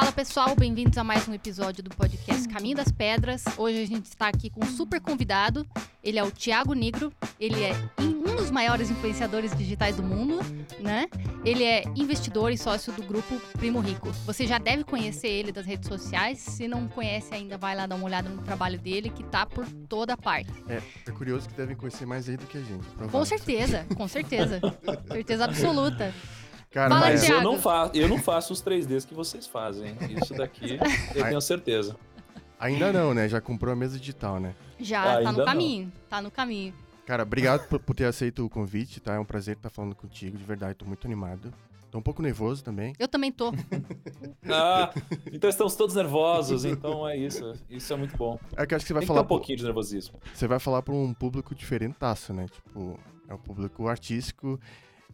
Fala pessoal, bem-vindos a mais um episódio do podcast Caminho das Pedras. Hoje a gente está aqui com um super convidado. Ele é o Tiago Negro. Ele é um dos maiores influenciadores digitais do mundo, né? Ele é investidor e sócio do grupo Primo Rico. Você já deve conhecer ele das redes sociais. Se não conhece ainda, vai lá dar uma olhada no trabalho dele, que tá por toda parte. É, é curioso que devem conhecer mais ele do que a gente. Com certeza, com certeza. certeza absoluta. Cara, Fala, mas eu não, faço, eu não faço os 3Ds que vocês fazem. Isso daqui eu tenho certeza. Ainda não, né? Já comprou a mesa digital, né? Já, Ainda tá no caminho. Não. Tá no caminho. Cara, obrigado por, por, ter aceito o convite, tá? É um prazer estar falando contigo, de verdade, tô muito animado. Tô um pouco nervoso também. Eu também tô. ah, então estamos todos nervosos, então é isso. Isso é muito bom. É que acho que você vai Tem falar. um pouquinho de nervosismo. Você vai falar para um público diferentaço, né? Tipo, é um público artístico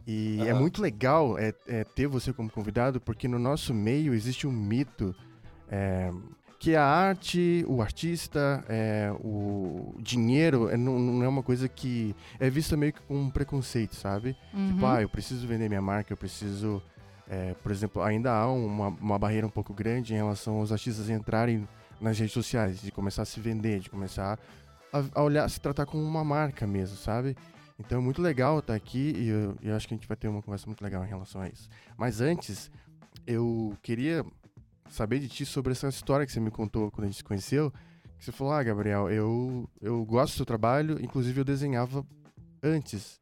e uhum. é muito legal é, é, ter você como convidado, porque no nosso meio existe um mito é, que a arte, o artista, é, o dinheiro é, não, não, é uma coisa que é vista meio que com um preconceito, sabe? Uhum. Tipo, ah, eu preciso vender minha marca, eu preciso. É, por exemplo, ainda há uma, uma barreira um pouco grande em relação aos artistas entrarem nas redes sociais, de começar a se vender, de começar a, a olhar, a se tratar como uma marca mesmo, sabe? Então é muito legal estar aqui e eu, eu, acho que a gente vai ter uma conversa muito legal em relação a isso. Mas antes, eu queria saber de ti sobre essa história que você me contou quando a gente se conheceu. Que você falou, ah, Gabriel, eu, eu gosto do seu trabalho, inclusive eu desenhava antes,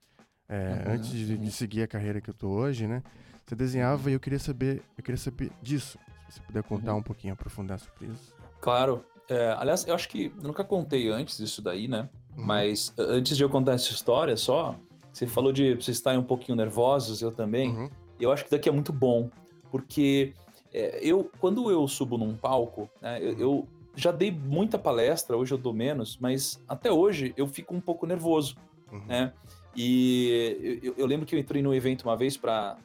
é, uhum, antes de, de, seguir a carreira que eu tô hoje, né? Você desenhava e eu queria saber, eu queria saber disso. Se você puder contar uhum. um pouquinho, aprofundar sobre isso. Claro. É, aliás, eu acho que eu nunca contei antes isso daí, né? Uhum. Mas antes de eu contar essa história só, você falou de vocês estarem um pouquinho nervosos, eu também. Uhum. Eu acho que daqui é muito bom, porque é, eu, quando eu subo num palco, né, eu, eu, já dei muita palestra, hoje eu dou menos, mas até hoje eu fico um pouco nervoso, uhum. né? E eu, eu, lembro que eu entrei num evento uma vez para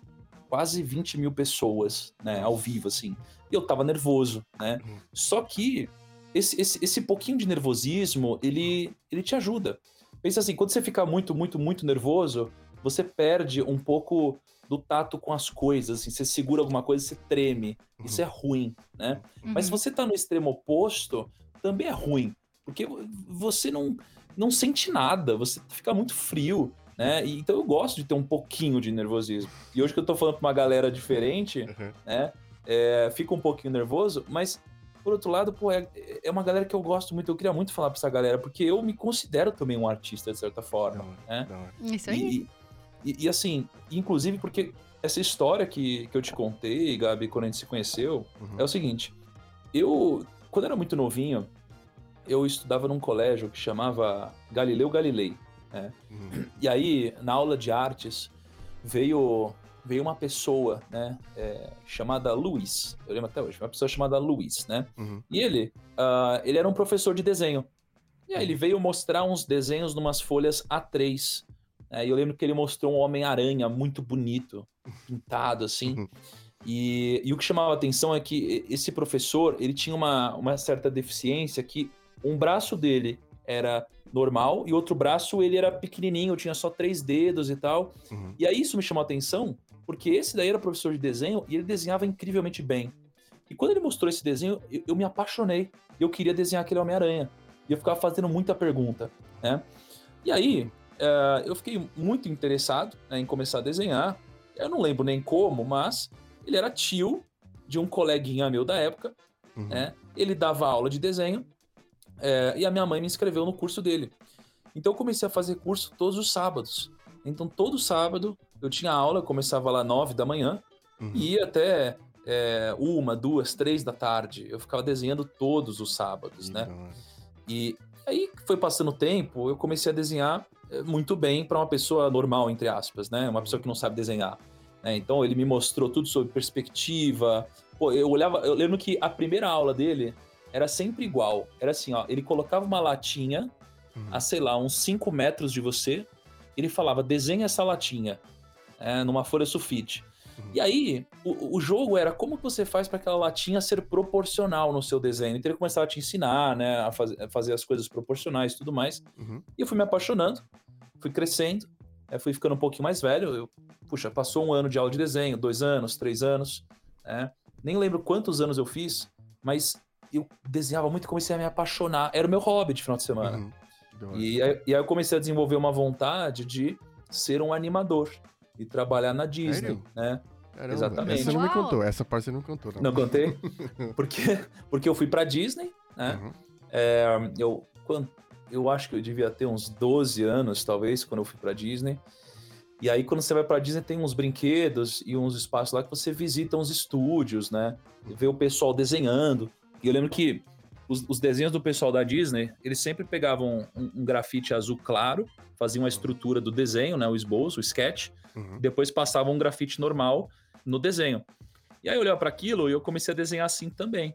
quase 20 mil pessoas, né, ao vivo, assim, e eu tava nervoso, né? Uhum. Só que esse, esse, esse pouquinho de nervosismo, ele, ele te ajuda. Pensa assim, quando você fica muito, muito, muito nervoso, você perde um pouco do tato com as coisas. Assim, você segura alguma coisa, você treme. Uhum. Isso é ruim, né? Uhum. Mas se você tá no extremo oposto, também é ruim. Porque você não, não sente nada, você fica muito frio, né? E, então eu gosto de ter um pouquinho de nervosismo. E hoje que eu tô falando pra uma galera diferente, uhum. né? É, fica um pouquinho nervoso, mas por outro lado, pô, é, é uma galera que eu gosto muito, eu queria muito falar pra essa galera, porque eu me considero também um artista, de certa forma, não, né? Não. Isso aí. E, e, e, assim, inclusive porque essa história que, que eu te contei, Gabi, quando a gente se conheceu, uhum. é o seguinte, eu, quando era muito novinho, eu estudava num colégio que chamava Galileu Galilei, né? Uhum. E aí, na aula de artes, veio veio uma pessoa, né, é, chamada Luiz, eu lembro até hoje, uma pessoa chamada Luiz, né, uhum. e ele, uh, ele era um professor de desenho, e aí ele veio mostrar uns desenhos numas folhas A3, né, e eu lembro que ele mostrou um Homem-Aranha muito bonito, pintado assim, uhum. e, e o que chamava a atenção é que esse professor, ele tinha uma, uma certa deficiência que um braço dele era normal e outro braço ele era pequenininho, tinha só três dedos e tal. Uhum. E aí isso me chamou a atenção porque esse daí era professor de desenho e ele desenhava incrivelmente bem. E quando ele mostrou esse desenho, eu, eu me apaixonei. Eu queria desenhar aquele Homem-Aranha. E eu ficava fazendo muita pergunta, né? E aí, uh, eu fiquei muito interessado né, em começar a desenhar. Eu não lembro nem como, mas ele era tio de um coleguinha meu da época, uhum. né? Ele dava aula de desenho é, e a minha mãe me inscreveu no curso dele. Então eu comecei a fazer curso todos os sábados. Então todo sábado eu tinha aula, começava lá nove da manhã uhum. e ia até é, uma, duas, três da tarde. Eu ficava desenhando todos os sábados, né? E aí foi passando o tempo, eu comecei a desenhar é, muito bem para uma pessoa normal, entre aspas, né? Uma pessoa que não sabe desenhar. Né? Então ele me mostrou tudo sobre perspectiva. Pô, eu olhava, eu lembro que a primeira aula dele era sempre igual. Era assim, ó, ele colocava uma latinha uhum. a, sei lá, uns 5 metros de você, ele falava, desenha essa latinha é, numa folha sulfite. Uhum. E aí, o, o, jogo era como você faz para aquela latinha ser proporcional no seu desenho. Então ele começava a te ensinar, né, a, faz, a fazer as coisas proporcionais e tudo mais. Uhum. E eu fui me apaixonando, fui crescendo, é, fui ficando um pouquinho mais velho. Eu, puxa, passou um ano de aula de desenho, dois anos, três anos, né? nem lembro quantos anos eu fiz, mas eu desenhava muito e comecei a me apaixonar. Era o meu hobby de final de semana. Uhum. E, aí, e aí eu comecei a desenvolver uma vontade de ser um animador e trabalhar na Disney, Sério? né? Caramba, Exatamente. Essa não me contou, essa parte você não contou. Não, não contei? Porque, porque eu fui pra Disney, né? Uhum. É, eu, quando, eu acho que eu devia ter uns 12 anos, talvez, quando eu fui pra Disney. E aí, quando você vai pra Disney, tem uns brinquedos e uns espaços lá que você visita uns estúdios, né? Vê o pessoal desenhando. E eu lembro que os, os desenhos do pessoal da Disney, eles sempre pegavam um, um, grafite azul claro, faziam a estrutura do desenho, né? O esboço, o sketch. Uhum. Depois passavam um grafite normal no desenho. E aí eu olhava para aquilo e eu comecei a desenhar assim também.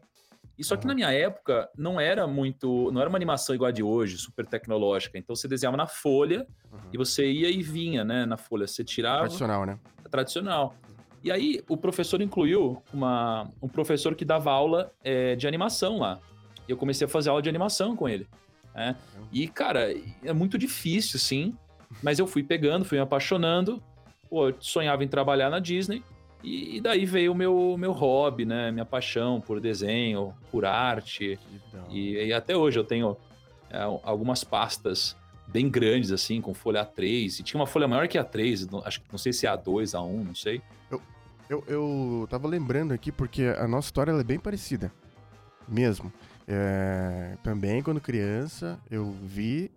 E só que na minha época não era muito, não era uma animação igual a de hoje, super tecnológica. Então você desenhava na folha uhum. e você ia e vinha, né, na folha. Você tirava. Tradicional, né? Tradicional. E aí o professor incluiu uma, um professor que dava aula é, de animação lá. E eu comecei a fazer aula de animação com ele. Né? E, cara, é muito difícil, sim. Mas eu fui pegando, fui me apaixonando. Pô, eu sonhava em trabalhar na Disney. E, daí veio o meu, meu hobby, né? Minha paixão por desenho, por arte. E, e, até hoje eu tenho é, algumas pastas bem grandes, assim, com folha A3. E tinha uma folha maior que A3, acho que não sei se é A2, A1, não sei. Eu, eu, eu tava lembrando aqui porque a nossa história é bem parecida. Mesmo. É, também, quando criança, eu vi.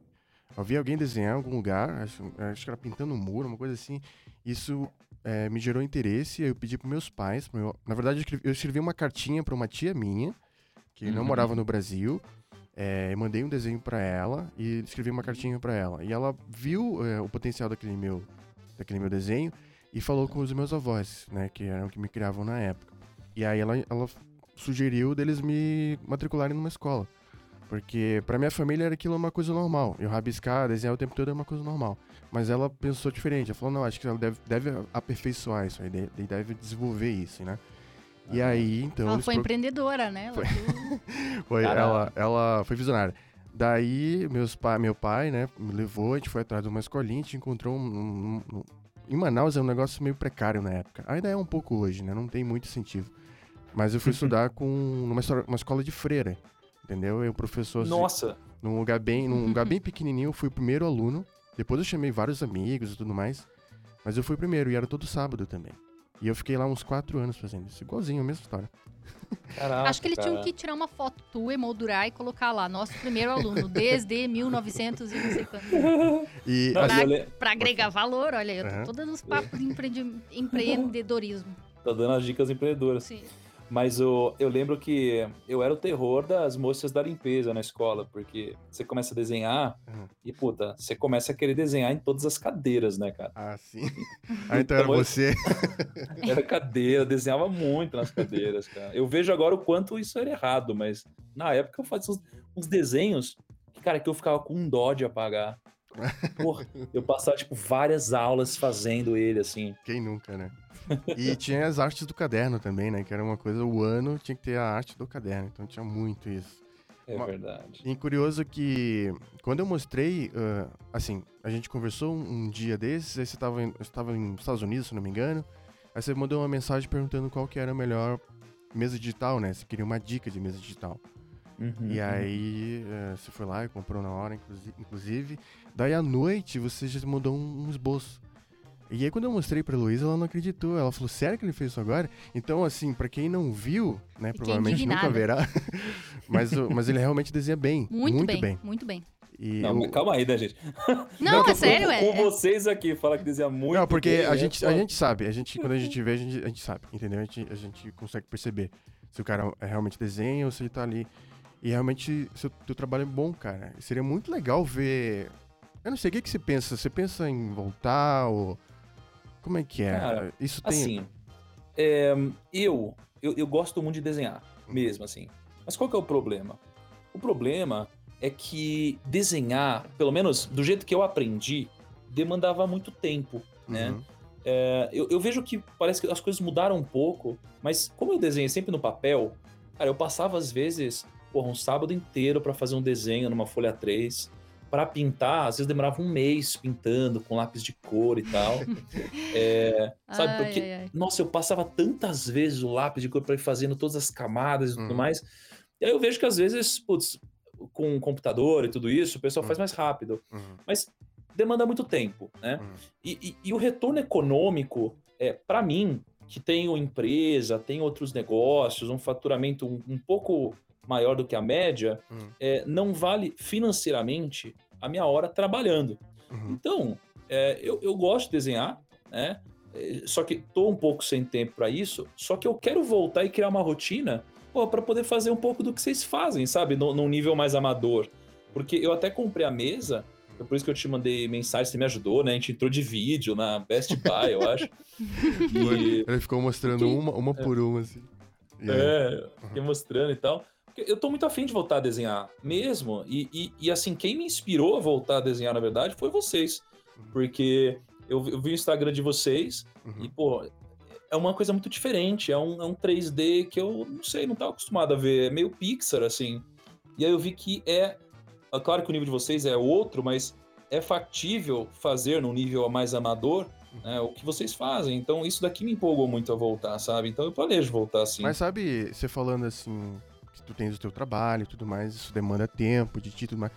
Eu vi alguém desenhar em algum lugar, acho, acho que era pintando um muro, uma coisa assim. Isso é, me gerou interesse, eu pedi para meus pais. Meu, na verdade, eu escrevi, eu escrevi uma cartinha para uma tia minha, que uhum. não morava no Brasil. É, mandei um desenho para ela e escrevi uma cartinha para ela. E ela viu é, o potencial daquele meu, daquele meu desenho e falou com os meus avós, né, que eram que me criavam na época. E aí ela, ela sugeriu deles me matricularem numa escola. Porque para minha família era aquilo uma coisa normal. Eu rabiscar, desenhar o tempo todo é uma coisa normal. Mas ela pensou diferente. Ela falou, não, acho que ela deve, deve aperfeiçoar isso aí, deve, deve desenvolver isso, né? E aí, então... Ela foi pro... empreendedora, né? Ela foi, foi ela, ela foi visionária. Daí, meus pa... meu pai, né, me levou, a gente foi atrás de uma escolinha, a gente encontrou um, um, um... Em Manaus é um negócio meio precário na época. Ainda é um pouco hoje, né? Não tem muito incentivo. Mas eu fui estudar com numa uma escola de freira, entendeu? Eu, professor... Nossa! Num lugar bem, num lugar bem pequenininho, eu fui o primeiro aluno. Depois eu chamei vários amigos e tudo mais. Mas eu fui primeiro e era todo sábado também. E eu fiquei lá uns quatro anos fazendo isso. Igualzinho, a mesma história. Caraca, Acho que ele tinha que tirar uma foto tua, emoldurar e colocar lá. Nosso primeiro aluno, desde 1900 e não sei quando. E, pra, assim, pra agregar valor, olha, eu tô uhum. dando os papos de empreendedorismo. Tô dando as dicas empreendedoras. Sim. Mas eu, eu lembro que eu era o terror das moças da limpeza na escola, porque você começa a desenhar uhum. e, puta, você começa a querer desenhar em todas as cadeiras, né, cara? Ah, sim. Ah, então, então era você. Era cadeira, eu desenhava muito nas cadeiras, cara. Eu vejo agora o quanto isso era errado, mas na época eu fazia uns, uns desenhos que, cara, que eu ficava com um dó de apagar. Porra, eu passava, tipo, várias aulas fazendo ele, assim. Quem nunca, né? E tinha as artes do caderno também, né? Que era uma coisa, o ano tinha que ter a arte do caderno, então tinha muito isso. É uma... verdade. E curioso que quando eu mostrei, uh, assim, a gente conversou um, um dia desses, aí você estava em, nos Estados Unidos, se não me engano, aí você mandou uma mensagem perguntando qual que era a melhor mesa digital, né? Você queria uma dica de mesa digital. Uhum, e aí uh, você foi lá e comprou na hora, inclusive. Daí à noite você já mandou um, um esboço. E aí quando eu mostrei pra Luísa, ela não acreditou. Ela falou, sério que ele fez isso agora? Então, assim, para quem não viu, né, Fiquei provavelmente indignada. nunca verá. mas, mas ele realmente desenha bem. Muito, muito bem, bem, Muito bem. E não, eu... calma aí, né, gente? Não, não é sério, com, é. Com vocês aqui, fala que desenha muito Não, porque bem, a, gente, a gente sabe, a gente, quando a gente vê, a gente, a gente sabe, entendeu? A gente, a gente consegue perceber se o cara é realmente desenha ou se ele tá ali. E realmente, seu teu trabalho é bom, cara. Seria muito legal ver. Eu não sei, o que, que você pensa? Você pensa em voltar ou como é que é? Cara, Isso tem. Assim, é, eu, eu, eu gosto muito de desenhar, mesmo assim. Mas qual que é o problema? O problema é que desenhar, pelo menos do jeito que eu aprendi, demandava muito tempo, né? Uhum. É, eu, eu, vejo que parece que as coisas mudaram um pouco, mas como eu desenhei sempre no papel, cara, eu passava às vezes porra, um sábado inteiro para fazer um desenho numa folha 3, para pintar, às vezes demorava um mês pintando com lápis de cor e tal. é, sabe, Ai, porque, ai, ai. nossa, eu passava tantas vezes o lápis de cor para ir fazendo todas as camadas e tudo Uhum. mais. E aí eu vejo que às vezes, putz, com o computador e tudo isso, o pessoal faz Uhum. mais rápido. Uhum, Mas demanda muito tempo, né? uhum. E, e- e o retorno econômico, é, para mim, que tenho empresa, tenho outros negócios, um faturamento um, um pouco maior do que a média, Uhum. é, não vale financeiramente a minha hora trabalhando. Uhum. Então, é, eu, eu gosto de desenhar, né? É, Só que tô um pouco sem tempo para isso. Só que eu quero voltar e criar uma rotina para poder fazer um pouco do que vocês fazem, sabe? No- Num nível mais amador. Porque eu até comprei a mesa, é por isso que eu te mandei mensagem, você me ajudou, né? A gente entrou de vídeo na Best Buy, eu acho. E, Ele ficou mostrando uma, uma por uma, assim. É, fiquei mostrando e tal. Eu tô muito afim de voltar a desenhar mesmo. E, e, e, assim, quem me inspirou a voltar a desenhar, na verdade, foi vocês. Porque eu, vi- eu vi o Instagram de vocês Uhum. e, pô, é uma coisa muito diferente. É um, é um 3D que eu não sei, não tava acostumado a ver. É meio Pixar, assim. E aí eu vi que é. é Claro que o nível de vocês é outro, mas é factível fazer num nível mais amador né, o que vocês fazem. Então isso daqui me empolgou muito a voltar, sabe? Então eu planejo voltar assim. Mas sabe, você falando assim, tu tens o teu trabalho e tudo mais, isso demanda tempo de ti tudo mais.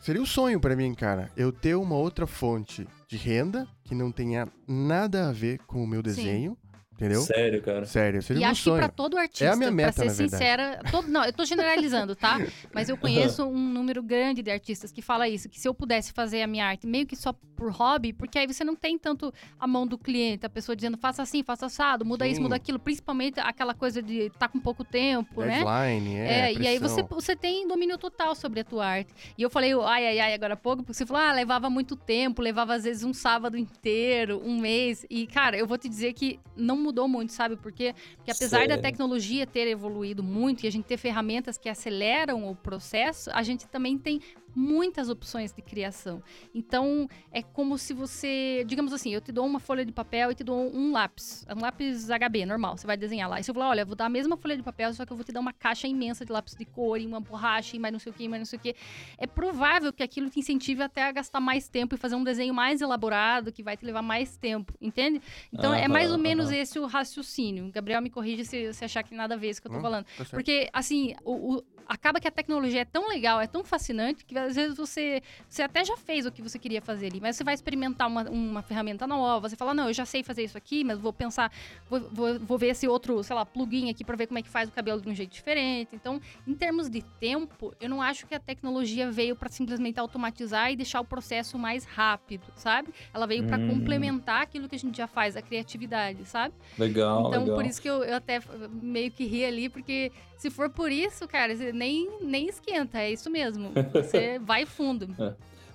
Seria um sonho pra mim, cara, eu ter uma outra fonte de renda que não tenha nada a ver com o meu desenho, entendeu? Sério, cara. Sério, seria E um acho que sonho. pra todo artista, É a minha meta, pra ser sincera, todo- não, eu tô generalizando, tá? Mas eu conheço um número grande de artistas que fala isso, que se eu pudesse fazer a minha arte meio que só por hobby, porque aí você não tem tanto a mão do cliente, a pessoa dizendo faça assim, faça assado, muda isso, Sim. muda aquilo, principalmente aquela coisa de estar com pouco tempo, né? Deadline, é, É, e aí você, você tem domínio total sobre a tua arte. E eu falei, ai, ai, ai, agora há pouco, porque você falou, ah, levava muito tempo, levava às vezes um sábado inteiro, um mês. E, cara, eu vou te dizer que não mudou muito, sabe por quê? Porque apesar da Sério? tecnologia ter evoluído muito e a gente ter ferramentas que aceleram o processo, a gente também tem muitas opções de criação. Então, é como se você, digamos assim, eu te dou uma folha de papel e te dou um lápis, um lápis HB normal, você vai desenhar lá. E se eu falar, olha, eu vou dar a mesma folha de papel, só que eu vou te dar uma caixa imensa de lápis de cor e uma borracha e mais não sei o que, mais não sei o que. É provável que aquilo te incentive até a gastar mais tempo e fazer um desenho mais elaborado, que vai te levar mais tempo, entende? Então, é Aham, mais ou menos aham. esse o raciocínio. Gabriel, me corrige se você achar que nada a ver isso que eu tô falando. Tá. Porque, assim, o, o- acaba que a tecnologia é tão legal, é tão fascinante, que às vezes você, você até já fez o que você queria fazer ali, mas você vai experimentar uma, uma ferramenta nova, você fala, não, eu já sei fazer isso aqui, mas vou pensar, vou, vou, vou ver esse outro, sei lá, plugin aqui pra ver como é que faz o cabelo de um jeito diferente. Então, em termos de tempo, eu não acho que a tecnologia veio pra simplesmente automatizar e deixar o processo mais rápido, sabe? Ela veio pra Hum. complementar aquilo que a gente já faz, a criatividade, sabe? Legal, Então, legal. por isso que eu, eu até meio que ri ali, porque se for por isso, cara, você nem, nem esquenta, é isso mesmo. Você vai fundo.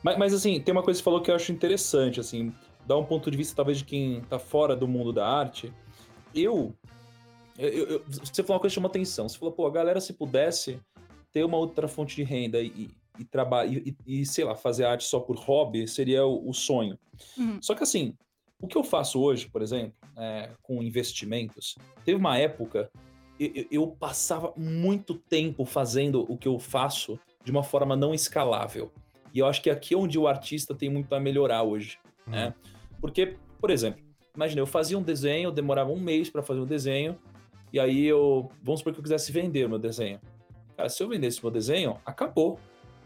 Mas, mas, assim, tem uma coisa que você falou que eu acho interessante, assim, dar um ponto de vista talvez de quem tá fora do mundo da arte. Eu, eu- eu- você falou uma coisa que chamou atenção. Você falou, pô, a galera se pudesse ter uma outra fonte de renda e, e, e trabalhar e, e, sei lá, fazer arte só por hobby seria o, o sonho. Uhum. Só que assim, o que eu faço hoje, por exemplo, é, com investimentos, teve uma época eu- eu passava muito tempo fazendo o que eu faço de uma forma não escalável. E eu acho que aqui é onde o artista tem muito a melhorar hoje, né? Porque, por exemplo, imagina, eu fazia um desenho, demorava um mês para fazer um desenho, e aí eu, vamos supor que eu quisesse vender o meu desenho. Cara, se eu vendesse o meu desenho, acabou.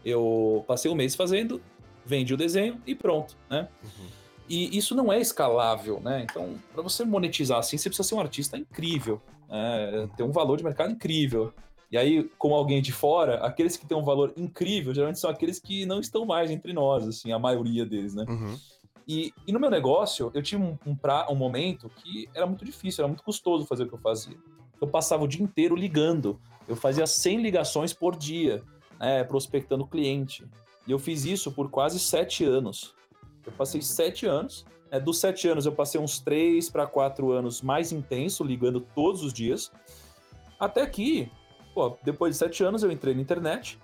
Eu passei um mês fazendo, vendi o desenho e pronto, né? Uhum. E isso não é escalável, né? Então, para você monetizar assim, você precisa ser um artista incrível, né? ter um valor de mercado incrível. E aí, como alguém de fora, aqueles que têm um valor incrível, geralmente são aqueles que não estão mais entre nós, assim, a maioria deles, né? Uhum. E, e no meu negócio, eu tinha um, um, pra, um momento que era muito difícil, era muito custoso fazer o que eu fazia. Eu passava o dia inteiro ligando. Eu fazia 100 ligações por dia, né, prospectando cliente. E eu fiz isso por quase sete anos. Eu passei sete anos. Né, dos sete anos, eu passei uns três para quatro anos mais intenso, ligando todos os dias. Até que, pô, depois de sete anos, eu entrei na internet.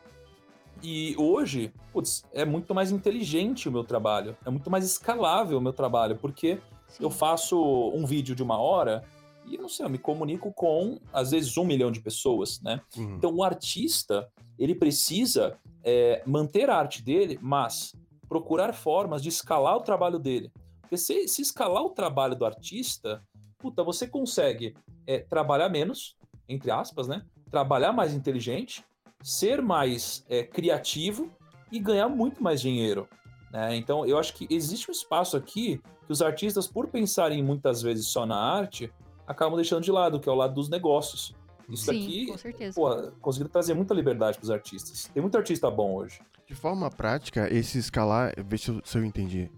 E hoje, putz, é muito mais inteligente o meu trabalho, é muito mais escalável o meu trabalho, porque Sim. eu faço um vídeo de uma hora e, não sei, eu me comunico com, às vezes, um milhão de pessoas, né? Uhum. Então, o artista, ele precisa é, manter a arte dele, mas procurar formas de escalar o trabalho dele. Porque se, se escalar o trabalho do artista, puta, você consegue é, trabalhar menos, entre aspas, né? Trabalhar mais inteligente, ser mais é, criativo e ganhar muito mais dinheiro. Né? Então, eu acho que existe um espaço aqui que os artistas, por pensarem muitas vezes só na arte, acabam deixando de lado, que é o lado dos negócios. Isso Sim, aqui, com certeza. pô, conseguiram trazer muita liberdade para os artistas. Tem muito artista bom hoje. De forma prática, esse escalar, vê se eu, se eu entendi.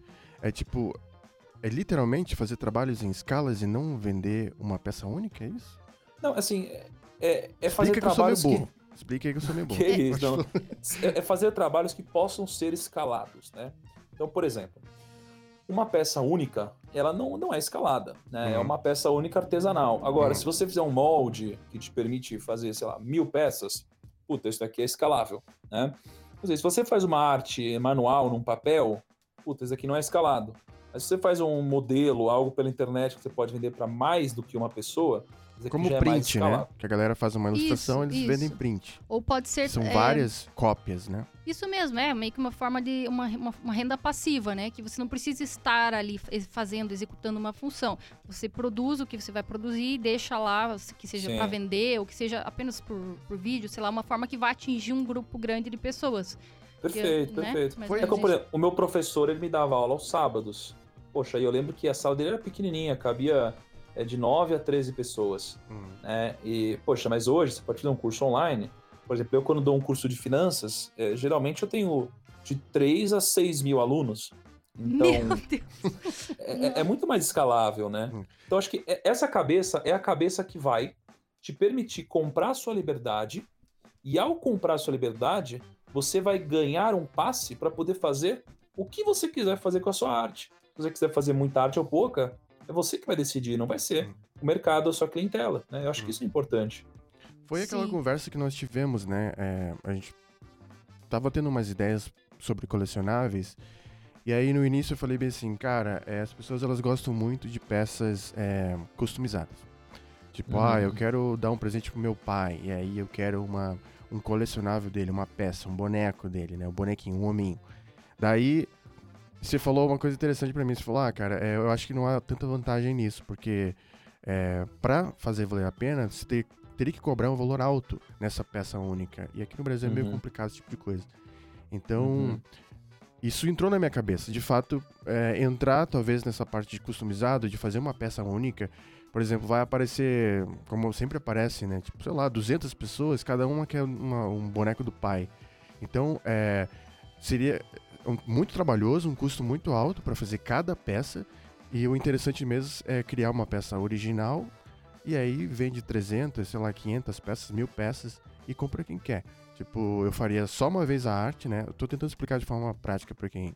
É tipo, é literalmente fazer trabalhos em escalas e não vender uma peça única, é isso? Não, assim, é, é fazer Explica que eu sou meio trabalhos burro. que... Explica aí que eu sou meio burro. Que isso, não. É é fazer trabalhos que possam ser escalados, né? Então, por exemplo, uma peça única, ela não, não é escalada, né? É Uhum. uma peça única artesanal. Agora, Uhum. se você fizer um molde que te permite fazer, sei lá, mil peças, puta, isso daqui é escalável, né? Se você faz uma arte manual num papel, puta, isso aqui não é escalado. Mas se você faz um modelo, algo pela internet que você pode vender para mais do que uma pessoa, Como é print, né? escalável. Que a galera faz uma ilustração, Isso, eles vendem isso. print. Ou pode ser. São é, várias cópias, né? Isso mesmo, é meio que uma forma de uma, uma, uma renda passiva, né? Que você não precisa estar ali fazendo, executando uma função. Você produz o que você vai produzir e deixa lá, que seja para vender ou que seja apenas por, por vídeo, sei lá, uma forma que vai atingir um grupo grande de pessoas. Perfeito, né? perfeito. Mais Foi- ou É como, por exemplo, o meu professor, ele me dava aula aos sábados. Poxa, e eu lembro que a sala dele era pequenininha, cabia é, de 9 a 13 pessoas, Hum. né? E, poxa, mas hoje você pode fazer um curso online. Por exemplo, eu quando dou um curso de finanças, é, geralmente eu tenho de 3 a 6 mil alunos. Então, Meu Deus. é, é- é muito mais escalável, né? Hum. Então, acho que é- essa cabeça é a cabeça que vai te permitir comprar a sua liberdade, e ao comprar a sua liberdade, você vai ganhar um passe para poder fazer o que você quiser fazer com a sua arte. Se você quiser fazer muita arte ou pouca, é você que vai decidir, não vai ser Hum. o mercado ou a sua clientela. Né? Eu acho Hum. que isso é importante. Foi aquela Sim. conversa que nós tivemos, né? É, a gente tava tendo umas ideias sobre colecionáveis. E aí no início eu falei bem assim, cara, é, as pessoas elas gostam muito de peças é, customizadas. Tipo, Uhum. ah, eu quero dar um presente pro meu pai, e aí eu quero uma, um colecionável dele, uma peça, um boneco dele, né? Um bonequinho, um hominho. Daí você falou uma coisa interessante pra mim, você falou, ah, cara, é, eu acho que não há tanta vantagem nisso, porque é, pra fazer valer a pena, você ter- teria que cobrar um valor alto nessa peça única. E aqui no Brasil é meio Uhum. complicado esse tipo de coisa. Então, Uhum. isso entrou na minha cabeça. De fato, é, entrar talvez nessa parte de customizado, de fazer uma peça única. Por exemplo, vai aparecer, como sempre aparece, né? Tipo, sei lá, 200 pessoas, cada uma quer uma- um boneco do pai. Então, é, seria muito trabalhoso, um custo muito alto para fazer cada peça. E o interessante mesmo é criar uma peça original e aí vende 300, sei lá, 500 peças, mil peças e compra quem quer. Tipo, eu faria só uma vez a arte, né? Eu tô tentando explicar de forma prática pra quem